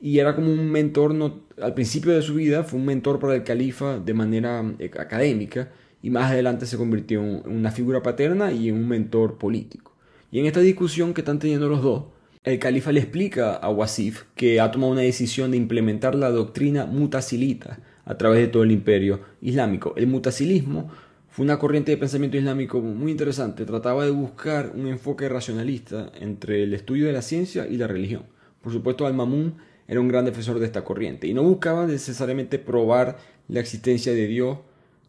Speaker 1: y era como un mentor, no, al principio de su vida fue un mentor para el califa de manera eh, académica, y más adelante se convirtió en una figura paterna y en un mentor político. Y en esta discusión que están teniendo los dos, el califa le explica a Wasif que ha tomado una decisión de implementar la doctrina mutasilita a través de todo el imperio islámico. El mutasilismo fue una corriente de pensamiento islámico muy interesante. Trataba de buscar un enfoque racionalista entre el estudio de la ciencia y la religión. Por supuesto, Al-Mamun era un gran defensor de esta corriente y no buscaba necesariamente probar la existencia de Dios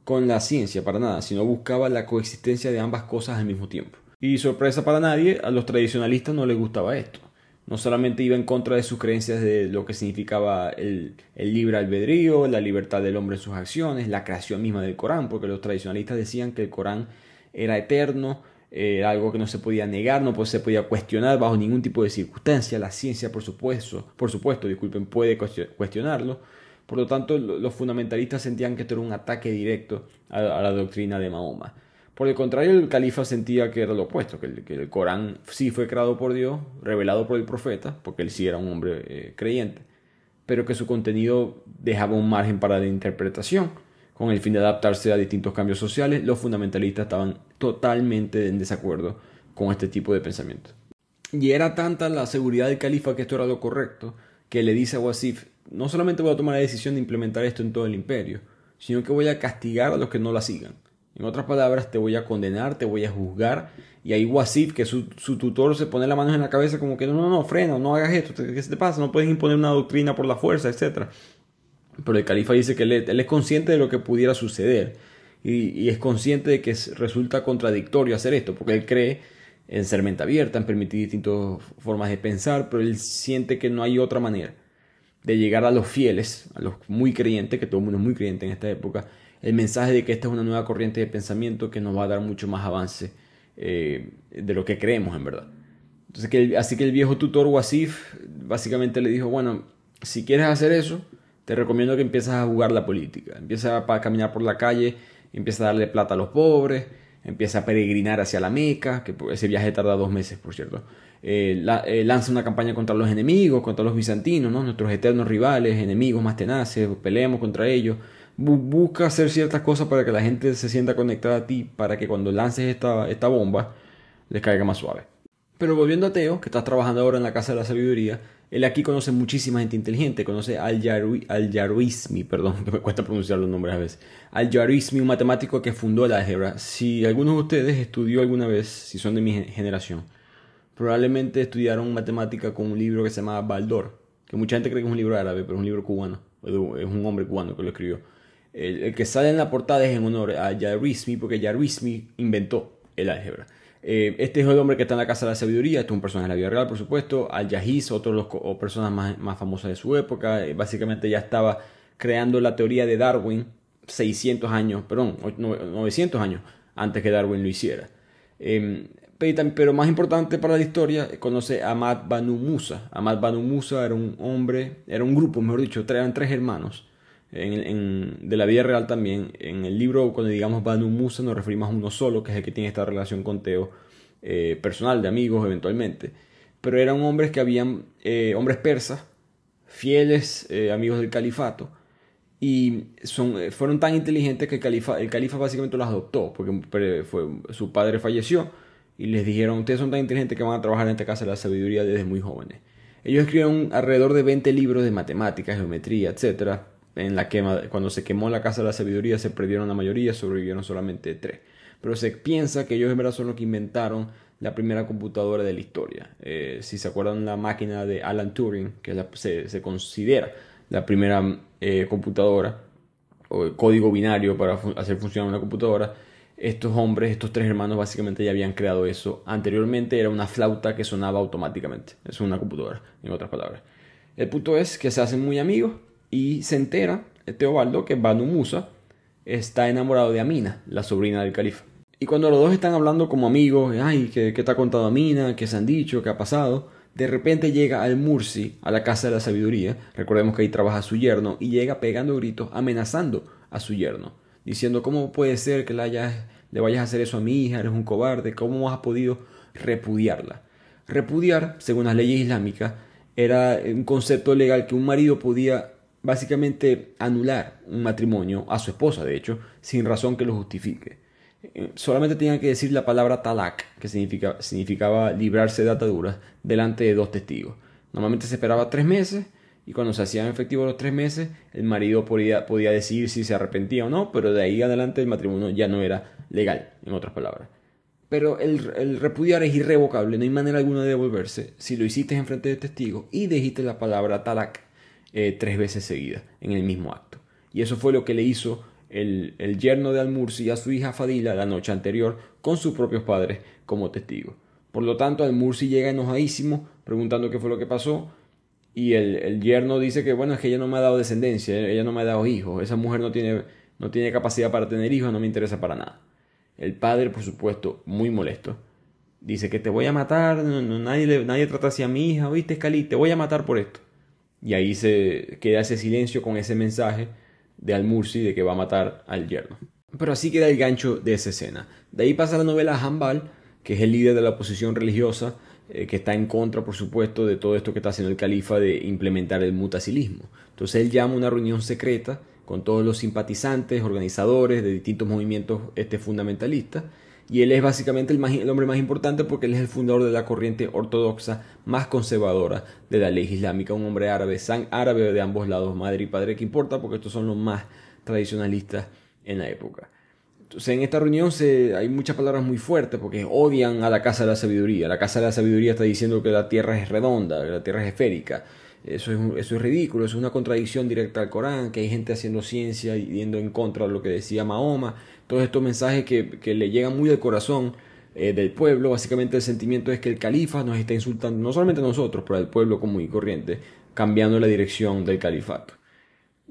Speaker 1: con la ciencia para nada, sino buscaba la coexistencia de ambas cosas al mismo tiempo. Y sorpresa para nadie, a los tradicionalistas no les gustaba esto no solamente iba en contra de sus creencias de lo que significaba el, libre albedrío, la libertad del hombre en sus acciones, la creación misma del Corán, porque los tradicionalistas decían que el Corán era eterno, era algo que no se podía negar, no se podía cuestionar bajo ningún tipo de circunstancia. La ciencia, por supuesto, por supuesto, disculpen, puede cuestionarlo. Por lo tanto, los fundamentalistas sentían que esto era un ataque directo a la doctrina de Mahoma. Por el contrario, el califa sentía que era lo opuesto, que el, Corán sí fue creado por Dios, revelado por el profeta, porque él sí era un hombre eh, creyente, pero que su contenido dejaba un margen para la interpretación. Con el fin de adaptarse a distintos cambios sociales, los fundamentalistas estaban totalmente en desacuerdo con este tipo de pensamiento. Y era tanta la seguridad del califa que esto era lo correcto, que le dice a Wasif, no solamente voy a tomar la decisión de implementar esto en todo el imperio, sino que voy a castigar a los que no la sigan. En otras palabras, te voy a condenar, te voy a juzgar. Y ahí Wasif, que su, su tutor, se pone la mano en la cabeza como que no, no, no, frena, no hagas esto, ¿qué se te pasa? No puedes imponer una doctrina por la fuerza, etc. Pero el califa dice que él, es consciente de lo que pudiera suceder. Y, y, es consciente de que resulta contradictorio hacer esto, porque él cree en ser mente abierta, en permitir distintas formas de pensar, pero él siente que no hay otra manera de llegar a los fieles, a los muy creyentes, que todo el mundo es muy creyente en esta época, el mensaje de que esta es una nueva corriente de pensamiento que nos va a dar mucho más avance eh, de lo que creemos en verdad. Entonces, que así que el viejo tutor Wasif básicamente le dijo, bueno, si quieres hacer eso, te recomiendo que empieces a jugar la política. Empieza a caminar por la calle, empieza a darle plata a los pobres, empieza a peregrinar hacia la Meca, que ese viaje tarda dos meses, por cierto. Eh, eh, lanza una campaña contra los enemigos, contra los bizantinos, ¿no? nuestros eternos rivales, enemigos más tenaces, peleemos contra ellos. Busca hacer ciertas cosas para que la gente se sienta conectada a ti, para que cuando lances esta, esta bomba les caiga más suave. Pero volviendo a Teo, que estás trabajando ahora en la Casa de la Sabiduría, él aquí conoce muchísima gente inteligente, conoce al Yaruismi, perdón, que me cuesta pronunciar los nombres a veces. Al Yaruismi, un matemático que fundó el álgebra. Si alguno de ustedes estudió alguna vez, si son de mi generación, probablemente estudiaron matemática con un libro que se llama Baldor, que mucha gente cree que es un libro árabe, pero es un libro cubano, es un hombre cubano que lo escribió. El, que sale en la portada es en honor a Yaruismi, porque Yaruismi inventó el álgebra. Eh, este es el hombre que está en la Casa de la Sabiduría, este es un personaje de la vida real, por supuesto. Al-Yahiz, otro de las personas más, más, famosas de su época, eh, básicamente ya estaba creando la teoría de Darwin 600 años, perdón, 900 años antes que Darwin lo hiciera. Em, pero más importante para la historia, conoce a Ahmad Banu Musa. Ahmad Banu Musa era un hombre, era un grupo, mejor dicho, eran tres hermanos. De la vida real también. En el libro, cuando digamos Banu Musa, nos referimos a uno solo, que es el que tiene esta relación con Teo, eh, personal, de amigos eventualmente. Pero eran hombres que habían, eh, hombres persas, fieles eh, amigos del califato, y son, fueron tan inteligentes que el califa, el califa básicamente los adoptó, porque fue, su padre falleció y les dijeron, ustedes son tan inteligentes que van a trabajar en esta casa de la sabiduría desde muy jóvenes. Ellos escribieron alrededor de 20 libros de matemáticas, geometría, etc. En la quema, cuando se quemó la casa de la sabiduría se perdieron la mayoría, sobrevivieron solamente tres. Pero se piensa que ellos en verdad son los que inventaron la primera computadora de la historia. Eh, si se acuerdan la máquina de Alan Turing, que se, considera la primera eh, computadora o código binario para hacer funcionar una computadora, estos hombres, estos tres hermanos básicamente ya habían creado eso. Anteriormente era una flauta que sonaba automáticamente. Es una computadora, en otras palabras. El punto es que se hacen muy amigos y se entera Teobaldo que Banu Musa está enamorado de Amina, la sobrina del califa. Y cuando los dos están hablando como amigos, ay, ¿qué, te ha contado Amina? ¿Qué se han dicho? ¿Qué ha pasado? De repente llega al Mursi, a la casa de la sabiduría, recordemos que ahí trabaja su yerno, y llega pegando gritos, amenazando a su yerno diciendo cómo puede ser que le, le vayas a hacer eso a mi hija, eres un cobarde, cómo has podido repudiarla. Repudiar, según las leyes islámicas, era un concepto legal que un marido podía básicamente anular un matrimonio a su esposa, de hecho, sin razón que lo justifique. Eh, solamente tenía que decir la palabra talak, que significa, significaba librarse de ataduras, delante de dos testigos. Normalmente se esperaba tres meses y cuando se hacían efectivos los tres meses, el marido podía, podía decidir si se arrepentía o no, pero de ahí adelante el matrimonio ya no era legal, en otras palabras. Pero el, repudiar es irrevocable, no hay manera alguna de devolverse si lo hiciste en frente de testigos y dijiste la palabra talak eh, tres veces seguidas en el mismo acto. Y eso fue lo que le hizo el, el yerno de Al-Mursi a su hija Fadila la noche anterior con sus propios padres como testigos. Por lo tanto, Al-Mursi llega enojadísimo preguntando qué fue lo que pasó y el, yerno dice que, bueno, es que ella no me ha dado descendencia, ella no me ha dado hijos, esa mujer no tiene, no tiene capacidad para tener hijos, no me interesa para nada. El padre, por supuesto, muy molesto, dice que te voy a matar, nadie, nadie trata así a mi hija, oíste, Cali, te voy a matar por esto. Y ahí se queda ese silencio con ese mensaje de Al-Mursi de que va a matar al yerno. Pero así queda el gancho de esa escena. De ahí pasa la novela Hanbal, que es el líder de la oposición religiosa, eh, que está en contra, por supuesto, de todo esto que está haciendo el califa de implementar el mutacilismo. Entonces él llama una reunión secreta con todos los simpatizantes, organizadores de distintos movimientos este, fundamentalistas, y él es básicamente el, el, hombre más importante porque él es el fundador de la corriente ortodoxa más conservadora de la ley islámica, un hombre árabe, san árabe de ambos lados, madre y padre, que importa porque estos son los más tradicionalistas en la época. Entonces en esta reunión se, hay muchas palabras muy fuertes porque odian a la Casa de la Sabiduría. La Casa de la Sabiduría está diciendo que la Tierra es redonda, que la Tierra es esférica. Eso es, eso es ridículo, es una contradicción directa al Corán, que hay gente haciendo ciencia y yendo en contra de lo que decía Mahoma. Todos estos mensajes que, que le llegan muy al corazón eh, del pueblo. Básicamente el sentimiento es que el califa nos está insultando, no solamente a nosotros, pero al pueblo común y corriente, cambiando la dirección del califato.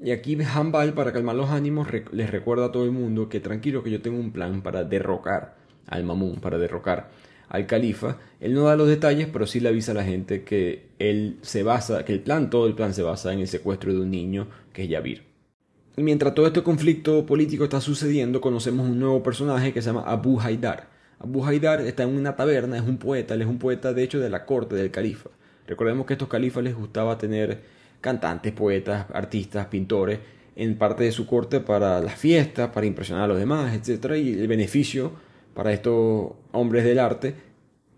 Speaker 1: Y aquí Hanbal, para calmar los ánimos, les recuerda a todo el mundo que tranquilo que yo tengo un plan para derrocar al Mamun, para derrocar al califa. Él no da los detalles, pero sí le avisa a la gente que él se basa, que el plan, todo el plan se basa en el secuestro de un niño que es Yavir. Mientras todo este conflicto político está sucediendo, conocemos un nuevo personaje que se llama Abu Haidar. Abu Haidar está en una taberna, es un poeta, él es un poeta de hecho de la corte del califa. Recordemos que a estos califas les gustaba tener cantantes, poetas, artistas, pintores en parte de su corte para las fiestas, para impresionar a los demás, etc. Y el beneficio para estos hombres del arte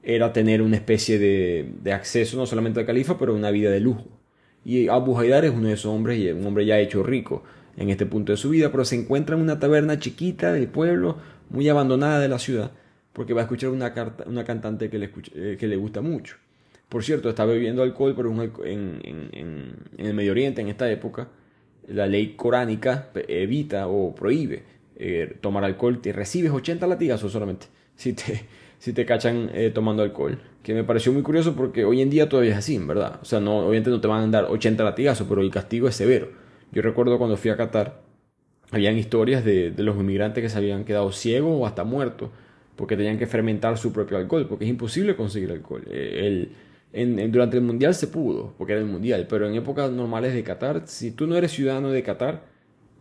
Speaker 1: era tener una especie de, de acceso no solamente al califa, pero una vida de lujo. Y Abu Haidar es uno de esos hombres, y un hombre ya hecho rico en este punto de su vida, pero se encuentra en una taberna chiquita del pueblo, muy abandonada de la ciudad, porque va a escuchar una, una cantante que le, eh, que le gusta mucho. Por cierto, está bebiendo alcohol, pero en, en, en, el Medio Oriente, en esta época, la ley coránica evita o prohíbe eh, tomar alcohol. Te recibes 80 latigazos solamente si te, si te cachan eh, tomando alcohol. Que me pareció muy curioso porque hoy en día todavía es así, ¿verdad? O sea, no, obviamente no te van a dar 80 latigazos, pero el castigo es severo. Yo recuerdo cuando fui a Qatar, habían historias de, de los inmigrantes que se habían quedado ciegos o hasta muertos porque tenían que fermentar su propio alcohol, porque es imposible conseguir alcohol. Eh, el, durante el mundial se pudo, porque era el mundial, pero en épocas normales de Qatar, si tú no eres ciudadano de Qatar,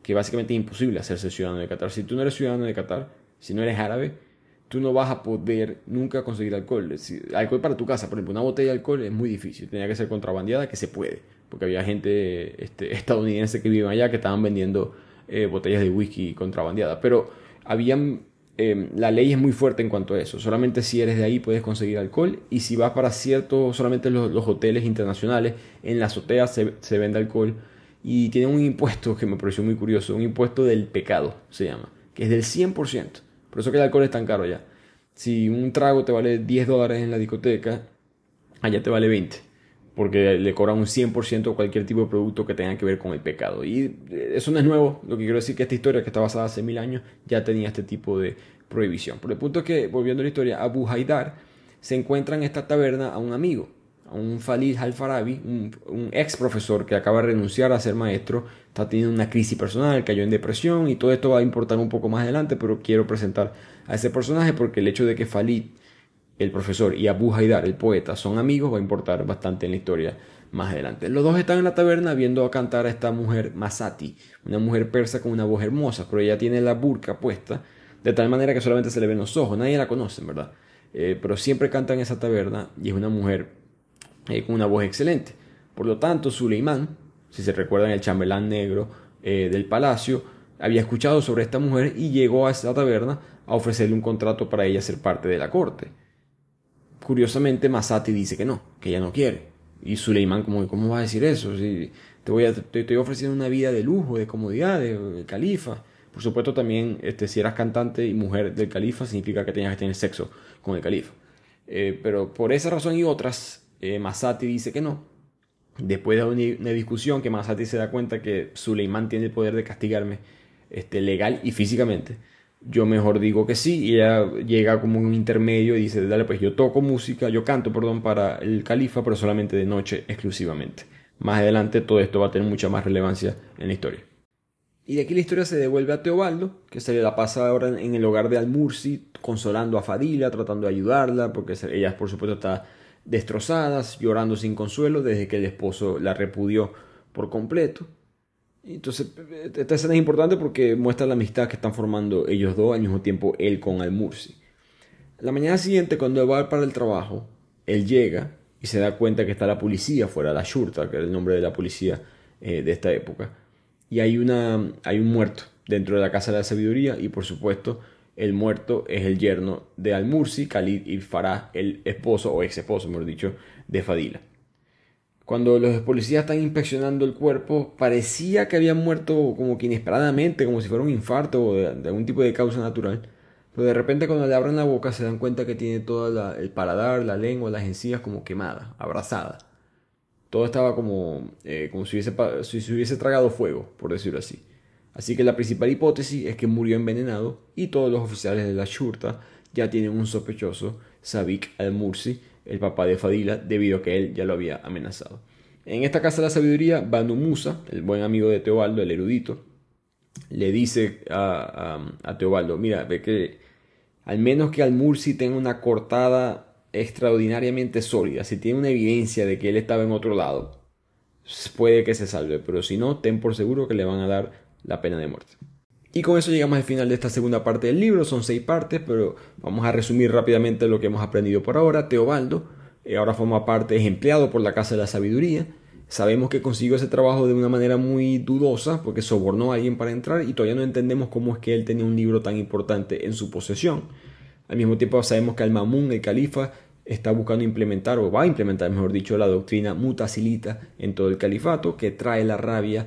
Speaker 1: que básicamente es imposible hacerse ciudadano de Qatar, si tú no eres ciudadano de Qatar, si no eres árabe, tú no vas a poder nunca conseguir alcohol. alcohol para tu casa, por ejemplo, una botella de alcohol es muy difícil, tenía que ser contrabandeada, que se puede, porque había gente este, estadounidense que vive allá que estaban vendiendo eh, botellas de whisky contrabandeada, pero habían Em, la ley es muy fuerte en cuanto a eso. Solamente si eres de ahí puedes conseguir alcohol y si vas para ciertos, solamente los, los hoteles internacionales, en la azotea se, se, vende alcohol y tiene un impuesto que me pareció muy curioso, un impuesto del pecado se llama, que es del 100%. Por eso que el alcohol es tan caro ya. Si un trago te vale 10 dólares en la discoteca, allá te vale 20 porque le cobran un 100% cualquier tipo de producto que tenga que ver con el pecado. Y eh, eso no es nuevo, lo que quiero decir que esta historia, que está basada hace mil años, ya tenía este tipo de prohibición. Por el punto es que, volviendo a la historia, Abu Haidar se encuentra en esta taberna a un amigo, a un Falil Al-Farabi, un, ex profesor que acaba de renunciar a ser maestro, está teniendo una crisis personal, cayó en depresión y todo esto va a importar un poco más adelante, pero quiero presentar a ese personaje porque el hecho de que Falid el profesor y Abu Haidar, el poeta, son amigos, va a importar bastante en la historia más adelante. Los dos están en la taberna viendo a cantar a esta mujer Masati, una mujer persa con una voz hermosa, pero ella tiene la burka puesta, de tal manera que solamente se le ven los ojos, nadie la conoce, ¿verdad? Eh, pero siempre canta en esa taberna y es una mujer eh, con una voz excelente. Por lo tanto, Suleimán, si se recuerdan el chambelán negro eh, del palacio, había escuchado sobre esta mujer y llegó a esa taberna a ofrecerle un contrato para ella ser parte de la corte. Curiosamente, Masati dice que no, que ella no quiere. Y Suleiman, como, ¿cómo va a decir eso? Te, voy a, te, ofreciendo una vida de lujo, de comodidad, de, califa. Por supuesto, también, este, si eras cantante y mujer del califa, significa que tenías que tener sexo con el califa. Eh, pero por esa razón y otras, eh, Masati dice que no. Después de una, discusión que Masati se da cuenta que Suleiman tiene el poder de castigarme este, legal y físicamente yo mejor digo que sí y ella llega como un intermedio y dice, dale pues yo toco música, yo canto, perdón, para el califa, pero solamente de noche exclusivamente. Más adelante todo esto va a tener mucha más relevancia en la historia. Y de aquí la historia se devuelve a Teobaldo, que se la pasa ahora en el hogar de Almursi, consolando a Fadila, tratando de ayudarla, porque ella por supuesto está destrozada, llorando sin consuelo desde que el esposo la repudió por completo. Entonces, esta escena es importante porque muestra la amistad que están formando ellos dos, al mismo tiempo él con Al-Mursi. La mañana siguiente, cuando va para el trabajo, él llega y se da cuenta que está la policía fuera, la Shurta, que era el nombre de la policía eh, de esta época. Y hay, una, hay un muerto dentro de la casa de la sabiduría y por supuesto el muerto es el yerno de Al-Mursi, Khalid y Farah, el esposo o ex esposo, mejor dicho, de Fadila. Cuando los policías están inspeccionando el cuerpo, parecía que había muerto como que inesperadamente, como si fuera un infarto o de, algún tipo de causa natural. Pero de repente cuando le abren la boca se dan cuenta que tiene todo el paladar, la lengua, las encías como quemadas, abrazadas. Todo estaba como, eh, como si, hubiese, si se hubiese tragado fuego, por decirlo así. Así que la principal hipótesis es que murió envenenado y todos los oficiales de la Shurta ya tienen un sospechoso, Sabik al-Mursi, el papá de Fadila, debido a que él ya lo había amenazado. En esta casa de la sabiduría, Banu Musa, el buen amigo de Teobaldo, el erudito, le dice a, Teobaldo, mira, ve que al menos que Al-Mursi tenga una cortada extraordinariamente sólida, si tiene una evidencia de que él estaba en otro lado, puede que se salve, pero si no, ten por seguro que le van a dar la pena de muerte. Y con eso llegamos al final de esta segunda parte del libro, son seis partes, pero vamos a resumir rápidamente lo que hemos aprendido por ahora. Teobaldo eh, ahora forma parte, es empleado por la Casa de la Sabiduría, Sabemos que consiguió ese trabajo de una manera muy dudosa porque sobornó a alguien para entrar y todavía no entendemos cómo es que él tenía un libro tan importante en su posesión. Al mismo tiempo sabemos que Al-Mamun, el califa, está buscando implementar, o va a implementar, mejor dicho, la doctrina mutasilita en todo el califato, que trae la rabia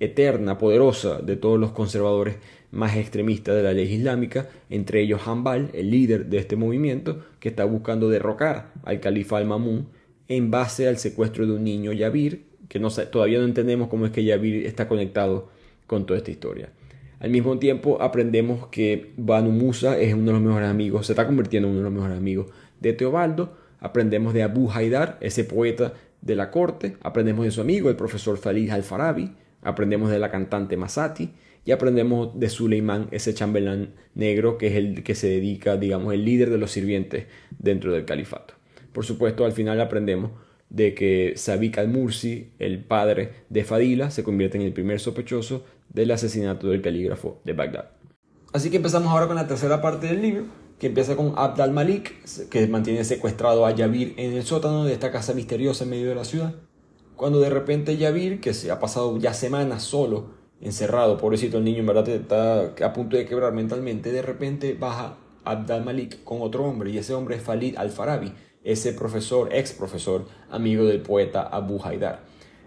Speaker 1: eterna, poderosa de todos los conservadores más extremistas de la ley islámica, entre ellos Hanbal, el líder de este movimiento, que está buscando derrocar al califa Al-Mamun en base al secuestro de un niño Yavir, que todavía no entendemos cómo es que Yavir está conectado con toda esta historia. Al mismo tiempo aprendemos que Banu Musa es uno de los mejores amigos, se está convirtiendo en uno de los mejores amigos de Teobaldo. Aprendemos de Abu Haidar, ese poeta de la corte. Aprendemos de su amigo, el profesor Falid al-Farabi. Aprendemos de la cantante Masati. Y aprendemos de Suleiman, ese chambelán negro que es el que se dedica, digamos, el líder de los sirvientes dentro del califato. Por supuesto, al final aprendemos de que Sabik al-Mursi, el padre de Fadila, se convierte en el primer sospechoso del asesinato del calígrafo de Bagdad. Así que empezamos ahora con la tercera parte del libro, que empieza con Abd al-Malik, que mantiene secuestrado a Yavir en el sótano de esta casa misteriosa en medio de la ciudad. Cuando de repente Yavir, que se ha pasado ya semanas solo, encerrado, pobrecito el niño en verdad está a punto de quebrar mentalmente, de repente baja Abd al-Malik con otro hombre, y ese hombre es Falid al-Farabi, ese profesor, ex profesor, amigo del poeta Abu Haidar.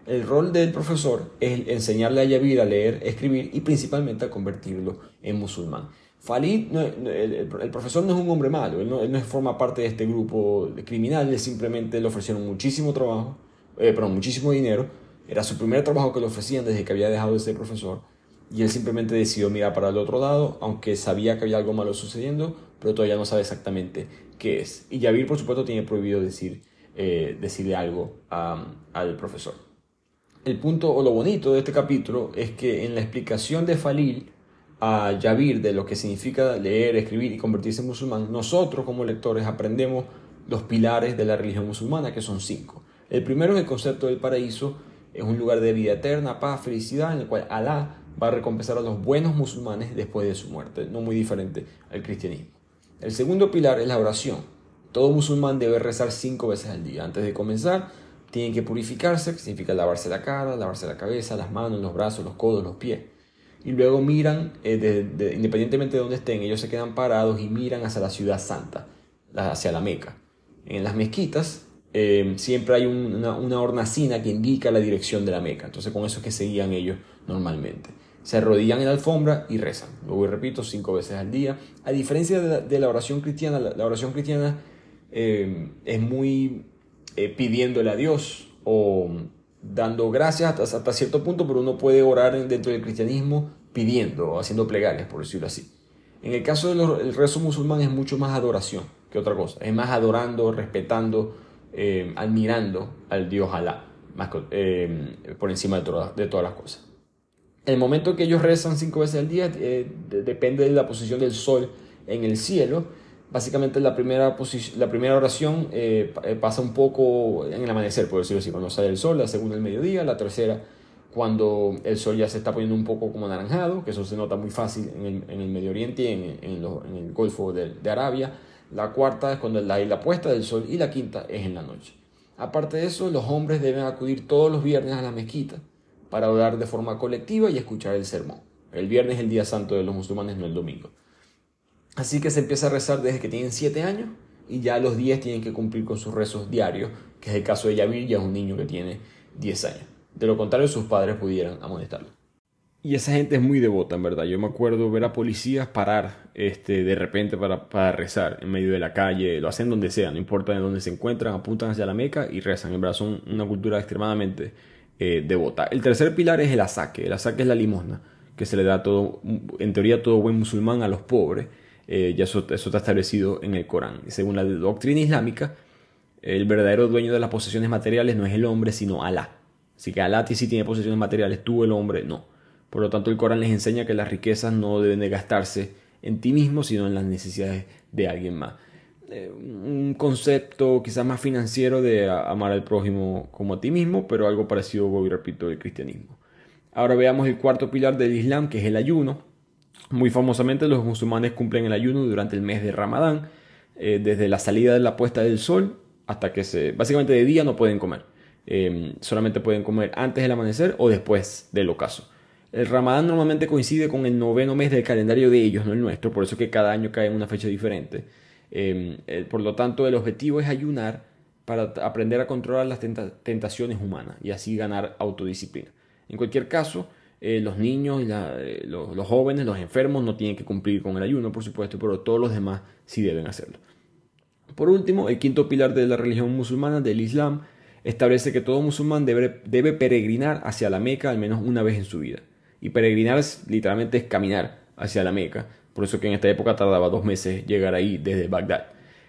Speaker 1: El rol del profesor es enseñarle a Yavir a leer, escribir y principalmente a convertirlo en musulmán. Falid, el, profesor no es un hombre malo, él no, forma parte de este grupo de criminales, simplemente le ofrecieron muchísimo trabajo, eh, muchísimo dinero, era su primer trabajo que le ofrecían desde que había dejado de ser profesor, y él simplemente decidió mirar para el otro lado, aunque sabía que había algo malo sucediendo, pero todavía no sabe exactamente qué es. Y Yavir, por supuesto, tiene prohibido decir, eh, decirle algo al profesor. El punto o lo bonito de este capítulo es que en la explicación de Falil a Yavir de lo que significa leer, escribir y convertirse en musulmán, nosotros como lectores aprendemos los pilares de la religión musulmana, que son cinco. El primero es el concepto del paraíso, es un lugar de vida eterna, paz, felicidad, en el cual Alá va a recompensar a los buenos musulmanes después de su muerte, no muy diferente al cristianismo. El segundo pilar es la oración. Todo musulmán debe rezar cinco veces al día. Antes de comenzar, tienen que purificarse, que significa lavarse la cara, lavarse la cabeza, las manos, los brazos, los codos, los pies. Y luego miran, eh, independientemente de donde estén, ellos se quedan parados y miran hacia la ciudad santa, hacia la Meca. En las mezquitas eh, siempre hay una, una hornacina que indica la dirección de la Meca. Entonces con eso es que seguían ellos normalmente se arrodillan en la alfombra y rezan. Voy repito cinco veces al día. A diferencia de la, oración cristiana, la, oración cristiana eh, es muy eh, pidiéndole a Dios o dando gracias hasta, cierto punto, pero uno puede orar dentro del cristianismo pidiendo o haciendo plegarias, por decirlo así. En el caso del rezo musulmán es mucho más adoración que otra cosa. Es más adorando, respetando, eh, admirando al Dios Alá, más, por encima de todas las cosas. El momento que ellos rezan cinco veces al día eh, depende de la posición del sol en el cielo. Básicamente la primera, la primera oración eh, eh, pasa un poco en el amanecer, por decirlo así, cuando sale el sol, la segunda el mediodía, la tercera cuando el sol ya se está poniendo un poco como anaranjado, que eso se nota muy fácil en el, en Medio Oriente y en, el Golfo de, de, Arabia. La cuarta es cuando hay la puesta del sol y la quinta es en la noche. Aparte de eso, los hombres deben acudir todos los viernes a la mezquita para orar de forma colectiva y escuchar el sermón. El viernes es el día santo de los musulmanes, no el domingo. Así que se empieza a rezar desde que tienen 7 años y ya a los 10 tienen que cumplir con sus rezos diarios, que es el caso de Yavir, ya es un niño que tiene 10 años. De lo contrario, sus padres pudieran amonestarlo. Y esa gente es muy devota, en verdad. Yo me acuerdo ver a policías parar este, de repente para, para rezar en medio de la calle. Lo hacen donde sea, no importa en dónde se encuentran, apuntan hacia la Meca y rezan. En verdad son una cultura extremadamente eh, devota. El tercer pilar es el asaque. El asaque es la limosna, que se le da todo, en teoría todo buen musulmán a los pobres. Eh, ya eso, está establecido en el Corán. Según la doctrina islámica, el verdadero dueño de las posesiones materiales no es el hombre, sino Alá. Así que Alá sí tiene posesiones materiales, tú el hombre no. Por lo tanto, el Corán les enseña que las riquezas no deben de gastarse en ti mismo, sino en las necesidades de alguien más. Eh, un concepto quizás más financiero de amar al prójimo como a ti mismo, pero algo parecido, voy repito, del cristianismo. Ahora veamos el cuarto pilar del Islam, que es el ayuno. Muy famosamente los musulmanes cumplen el ayuno durante el mes de Ramadán, eh, desde la salida de la puesta del sol hasta que se... Básicamente de día no pueden comer. Em, solamente pueden comer antes del amanecer o después del ocaso. El Ramadán normalmente coincide con el noveno mes del calendario de ellos, no el nuestro, por eso que cada año cae en una fecha diferente. Em, por lo tanto, el objetivo es ayunar para aprender a controlar las tentaciones humanas y así ganar autodisciplina. En cualquier caso, eh, los niños, eh, los, jóvenes, los enfermos no tienen que cumplir con el ayuno, por supuesto, pero todos los demás sí deben hacerlo. Por último, el quinto pilar de la religión musulmana, del Islam, establece que todo musulmán debe peregrinar hacia la Meca al menos una vez en su vida. Y peregrinar literalmente es caminar hacia la Meca, por eso que en esta época tardaba dos meses llegar ahí desde Bagdad.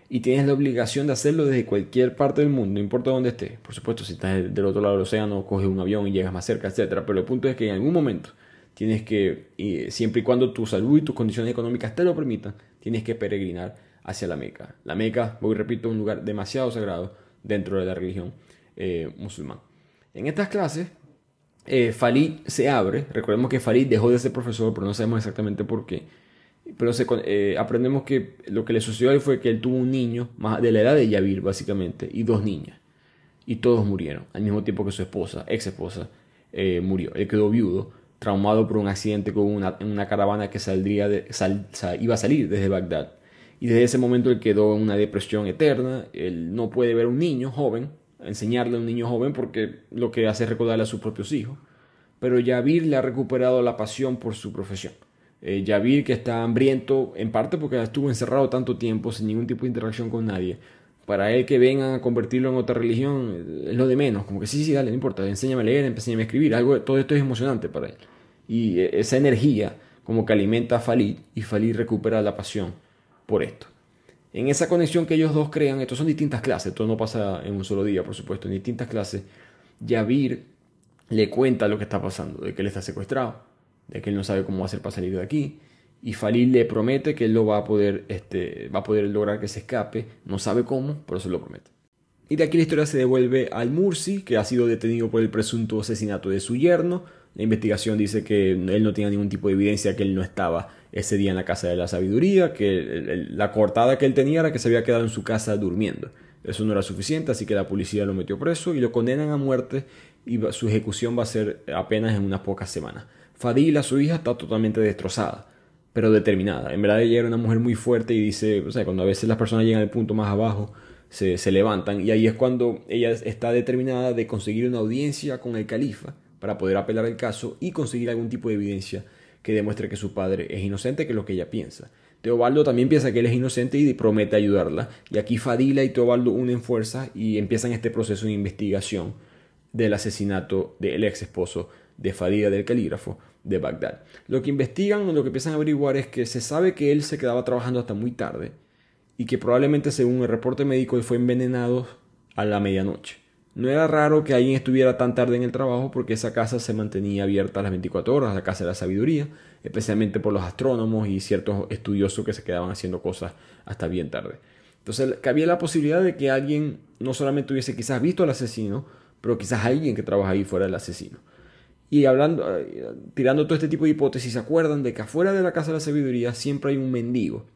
Speaker 1: Y tienes la obligación de hacerlo desde cualquier parte del mundo, no importa dónde estés. Por supuesto, si estás del otro lado del océano, coges un avión y llegas más cerca, etc. Pero el punto es que en algún momento tienes que, siempre y cuando tu salud y tus condiciones económicas te lo permitan, tienes que peregrinar hacia la Meca. La Meca, voy repito, es un lugar demasiado sagrado dentro de la religión eh, musulmana. En estas clases, eh, se abre. Recordemos que Farid dejó de ser profesor, pero no sabemos exactamente por qué pero eh, aprendemos que lo que le sucedió a fue que él tuvo un niño más de la edad de Yavir, básicamente, y dos niñas. Y todos murieron, al mismo tiempo que su esposa, ex esposa, eh, murió. Él quedó viudo, traumado por un accidente con una, en una caravana que saldría de, iba a salir desde Bagdad. Y desde ese momento él quedó en una depresión eterna. Él no puede ver un niño joven, enseñarle a un niño joven porque lo que hace es recordarle a sus propios hijos. Pero Yavir le ha recuperado la pasión por su profesión eh, Yavir que está hambriento, en parte porque estuvo encerrado tanto tiempo sin ningún tipo de interacción con nadie. Para él que vengan a convertirlo en otra religión eh, es lo de menos, como que sí, sí, dale, no importa, enséñame a leer, enséñame a escribir, algo, todo esto es emocionante para él. Y eh, esa energía como que alimenta a Falid y Falid recupera la pasión por esto. En esa conexión que ellos dos crean, esto son distintas clases, esto no pasa en un solo día, por supuesto, en distintas clases, Yavir le cuenta lo que está pasando, de que él está secuestrado de que él no sabe cómo hacer para salir de aquí. Y Falil le promete que él lo va a poder, este, va a poder lograr que se escape. No sabe cómo, pero se lo promete. Y de aquí la historia se devuelve al Mursi, que ha sido detenido por el presunto asesinato de su yerno. La investigación dice que él no tenía ningún tipo de evidencia que él no estaba ese día en la casa de la sabiduría, que la cortada que él tenía era que se había quedado en su casa durmiendo. Eso no era suficiente, así que la policía lo metió preso y lo condenan a muerte y su ejecución va a ser apenas en unas pocas semanas. Fadila, su hija, está totalmente destrozada, pero determinada. En verdad ella era una mujer muy fuerte y dice, o sea, cuando a veces las personas llegan al punto más abajo, se, se levantan y ahí es cuando ella está determinada de conseguir una audiencia con el califa para poder apelar el caso y conseguir algún tipo de evidencia que demuestre que su padre es inocente, que lo que ella piensa. Teobaldo también piensa que él es inocente y promete ayudarla. Y aquí Fadila y Teobaldo unen fuerzas y empiezan este proceso de investigación del asesinato del ex esposo de Fadila del calígrafo de Bagdad. Lo que investigan o lo que empiezan a averiguar es que se sabe que él se quedaba trabajando hasta muy tarde y que probablemente según el reporte médico él fue envenenado a la medianoche. No era raro que alguien estuviera tan tarde en el trabajo porque esa casa se mantenía abierta las 24 horas, la casa de la sabiduría, especialmente por los astrónomos y ciertos estudiosos que se quedaban haciendo cosas hasta bien tarde. Entonces había la posibilidad de que alguien no solamente hubiese quizás visto al asesino, pero quizás alguien que trabaja ahí fuera el asesino. Y hablando, eh, tirando todo este tipo de hipótesis, ¿se acuerdan de que afuera de la casa de la sabiduría siempre hay un mendigo?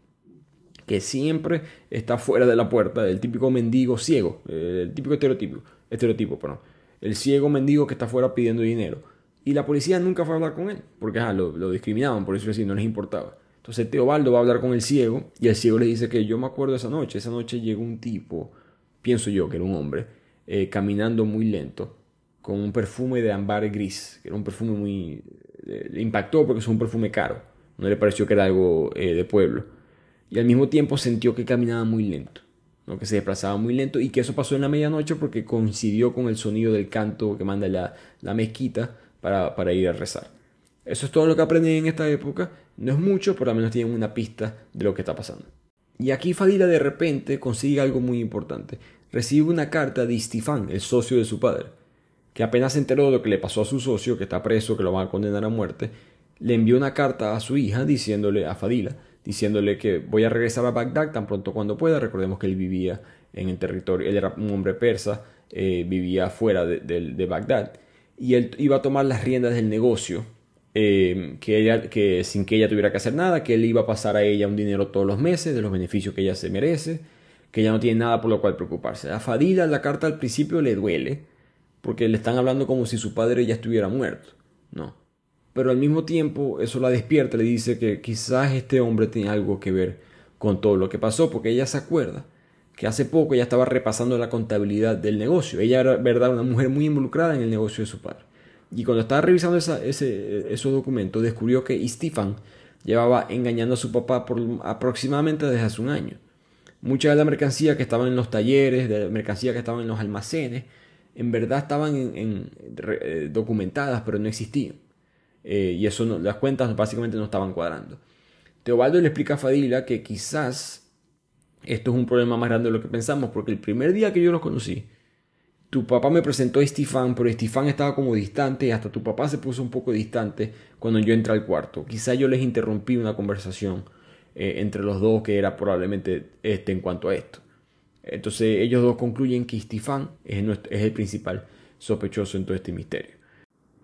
Speaker 1: Que siempre está fuera de la puerta, el típico mendigo ciego, eh, el típico estereotipo, estereotipo perdón, el ciego mendigo que está fuera pidiendo dinero. Y la policía nunca fue a hablar con él, porque lo, discriminaban, por eso así, no les importaba. Entonces Teobaldo va a hablar con el ciego y el ciego le dice que yo me acuerdo esa noche, esa noche llegó un tipo, pienso yo que era un hombre, eh, caminando muy lento con un perfume de ámbar gris, que era un perfume muy... le impactó porque es un perfume caro, no le pareció que era algo eh, de pueblo. Y al mismo tiempo sintió que caminaba muy lento, ¿no? que se desplazaba muy lento y que eso pasó en la medianoche porque coincidió con el sonido del canto que manda la, la mezquita para, para ir a rezar. Eso es todo lo que aprendí en esta época. No es mucho, pero al menos tienen una pista de lo que está pasando. Y aquí Fadila de repente consigue algo muy importante. Recibe una carta de Istifán, el socio de su padre que apenas se enteró de lo que le pasó a su socio, que está preso, que lo van a condenar a muerte, le envió una carta a su hija diciéndole a Fadila, diciéndole que voy a regresar a Bagdad tan pronto cuando pueda. Recordemos que él vivía en el territorio, él era un hombre persa, eh, vivía fuera de, Bagdad, y él iba a tomar las riendas del negocio, eh, que, ella, que sin que ella tuviera que hacer nada, que él iba a pasar a ella un dinero todos los meses de los beneficios que ella se merece, que ella no tiene nada por lo cual preocuparse. A Fadila la carta al principio le duele, porque le están hablando como si su padre ya estuviera muerto, ¿no? Pero al mismo tiempo eso la despierta, le dice que quizás este hombre tiene algo que ver con todo lo que pasó, porque ella se acuerda que hace poco ella estaba repasando la contabilidad del negocio. Ella era, verdad, una mujer muy involucrada en el negocio de su padre. Y cuando estaba revisando ese, esos documentos, descubrió que Stefan llevaba engañando a su papá por aproximadamente desde hace un año. Mucha de la mercancía que estaba en los talleres, de la mercancía que estaba en los almacenes, en verdad estaban en, eh, documentadas, pero no existían. Eh, y eso las cuentas básicamente no estaban cuadrando. Teobaldo le explica a Fadila que quizás esto es un problema más grande de lo que pensamos, porque el primer día que yo los conocí, tu papá me presentó a Estefan, pero Estefan estaba como distante y hasta tu papá se puso un poco distante cuando yo entré al cuarto. Quizá yo les interrumpí una conversación eh, entre los dos que era probablemente este en cuanto a esto. Entonces ellos dos concluyen que Estefan es, es el principal sospechoso en todo este misterio.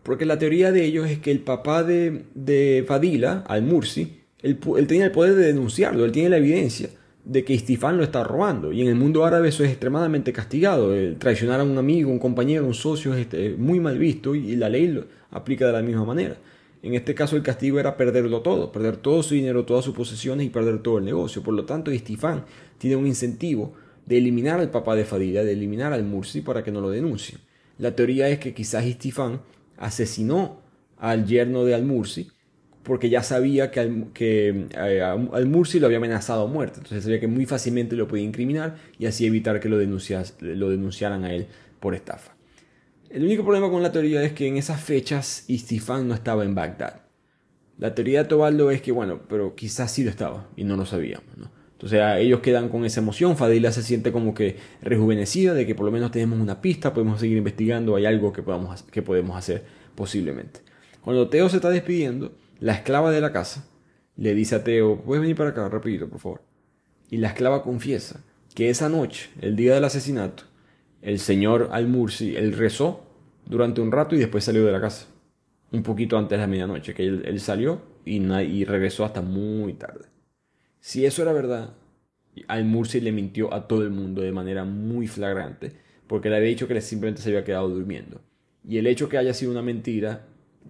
Speaker 1: Porque la teoría de ellos es que el papá de, de Fadila, Al-Mursi, él, él tenía el poder de denunciarlo, él tiene la evidencia de que Istifán lo está robando. Y en el mundo árabe eso es extremadamente castigado. El traicionar a un amigo, un compañero, un socio es este, muy mal visto y la ley lo aplica de la misma manera. En este caso el castigo era perderlo todo, perder todo su dinero, todas sus posesiones y perder todo el negocio. Por lo tanto, Istifán tiene un incentivo de eliminar al papá de Fadila, de eliminar al Mursi para que no lo denuncie. La teoría es que quizás Istifán asesinó al yerno de Al-Mursi porque ya sabía que eh, al Mursi lo había amenazado a muerte. Entonces sabía que muy fácilmente lo podía incriminar y así evitar que lo, lo denunciaran a él por estafa. El único problema con la teoría es que en esas fechas Istifán no estaba en Bagdad. La teoría de Tobaldo es que, bueno, pero quizás sí lo estaba y no lo sabíamos. ¿no? Entonces ellos quedan con esa emoción, Fadila se siente como que rejuvenecida de que por lo menos tenemos una pista, podemos seguir investigando, hay algo que, podamos, que podemos hacer posiblemente. Cuando Teo se está despidiendo, la esclava de la casa le dice a Teo, puedes venir para acá, rapidito, por favor. Y la esclava confiesa que esa noche, el día del asesinato, el señor Al-Mursi, él rezó durante un rato y después salió de la casa. Un poquito antes de la medianoche, que él, salió y, regresó hasta muy tarde. Si eso era verdad, Al-Mursi le mintió a todo el mundo de manera muy flagrante, porque le había dicho que simplemente se había quedado durmiendo. Y el hecho que haya sido una mentira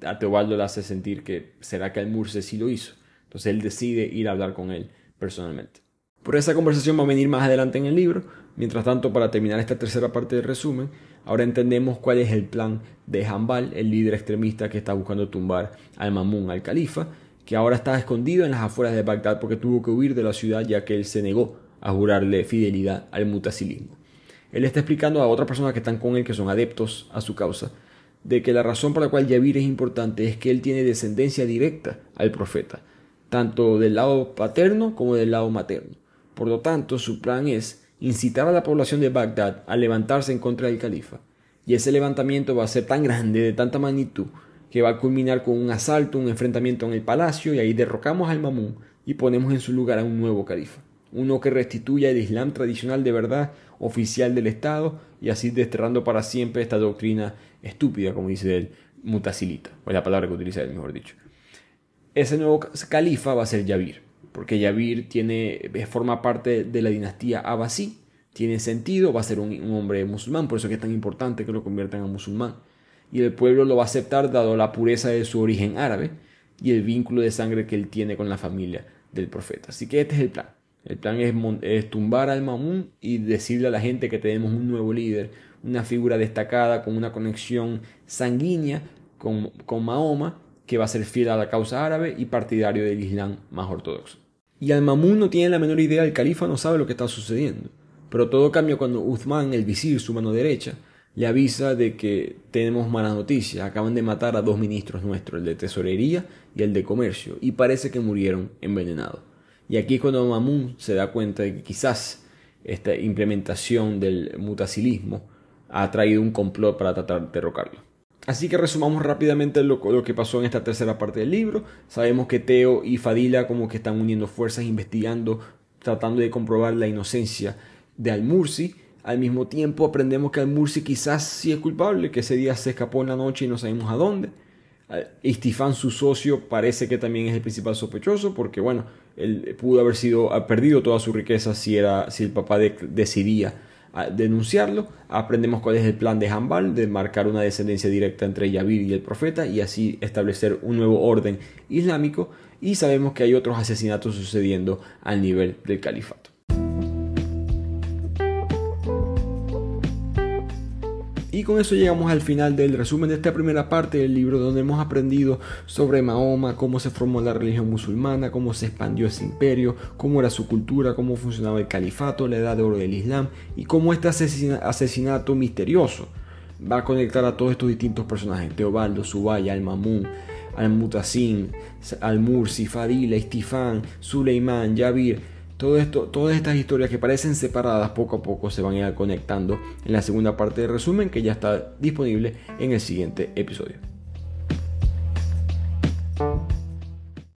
Speaker 1: a Teobaldo le hace sentir que será que el Murse sí lo hizo. Entonces él decide ir a hablar con él personalmente. Por esa conversación va a venir más adelante en el libro. Mientras tanto, para terminar esta tercera parte del resumen, ahora entendemos cuál es el plan de Hanbal, el líder extremista que está buscando tumbar al Mamun, al califa, que ahora está escondido en las afueras de Bagdad porque tuvo que huir de la ciudad ya que él se negó a jurarle fidelidad al mutasilismo. Él está explicando a otras personas que están con él que son adeptos a su causa de que la razón por la cual Yavir es importante es que él tiene descendencia directa al profeta, tanto del lado paterno como del lado materno. Por lo tanto, su plan es incitar a la población de Bagdad a levantarse en contra del califa. Y ese levantamiento va a ser tan grande, de tanta magnitud, que va a culminar con un asalto, un enfrentamiento en el palacio y ahí derrocamos al Mamún y ponemos en su lugar a un nuevo califa, uno que restituya el Islam tradicional de verdad oficial del Estado y así desterrando para siempre esta doctrina estúpida, como dice él, mutasilita, o la palabra que utiliza él, mejor dicho. Ese nuevo califa va a ser Yavir, porque Yavir tiene, forma parte de la dinastía Abbasí, tiene sentido, va a ser un, hombre musulmán, por eso que es tan importante que lo conviertan a musulmán. Y el pueblo lo va a aceptar dado la pureza de su origen árabe y el vínculo de sangre que él tiene con la familia del profeta. Así que este es el plan. El plan es, tumbar al Mamun y decirle a la gente que tenemos un nuevo líder, una figura destacada con una conexión sanguínea con, con Mahoma, que va a ser fiel a la causa árabe y partidario del Islam más ortodoxo. Y al Mamun no tiene la menor idea, el califa no sabe lo que está sucediendo. Pero todo cambia cuando Uthman, el visir, su mano derecha, le avisa de que tenemos malas noticias. Acaban de matar a dos ministros nuestros, el de tesorería y el de comercio, y parece que murieron envenenados. Y aquí es cuando Mamun se da cuenta de que quizás esta implementación del mutasilismo ha traído un complot para tratar de derrocarlo. Así que resumamos rápidamente lo, lo, que pasó en esta tercera parte del libro. Sabemos que Teo y Fadila como que están uniendo fuerzas, investigando, tratando de comprobar la inocencia de Al-Mursi. Al mismo tiempo aprendemos que Al-Mursi quizás sí es culpable, que ese día se escapó en la noche y no sabemos a dónde. Istifán, su socio, parece que también es el principal sospechoso, porque bueno, él pudo haber sido, ha perdido toda su riqueza si, era, si el papá decidía denunciarlo. Aprendemos cuál es el plan de Hanbal, de marcar una descendencia directa entre Yavir y el profeta y así establecer un nuevo orden islámico. Y sabemos que hay otros asesinatos sucediendo al nivel del califato. Y con eso llegamos al final del resumen de esta primera parte del libro donde hemos aprendido sobre Mahoma, cómo se formó la religión musulmana, cómo se expandió ese imperio, cómo era su cultura, cómo funcionaba el califato, la edad de oro del Islam y cómo este asesinato misterioso va a conectar a todos estos distintos personajes, Teobaldo, Subaya, Al-Mamun, Al-Mutasim, Al-Mursi, Fadila, Istifán, Suleimán, Yavir, todo esto, todas estas historias que parecen separadas poco a poco se van a ir conectando en la segunda parte del resumen que ya está disponible en el siguiente episodio.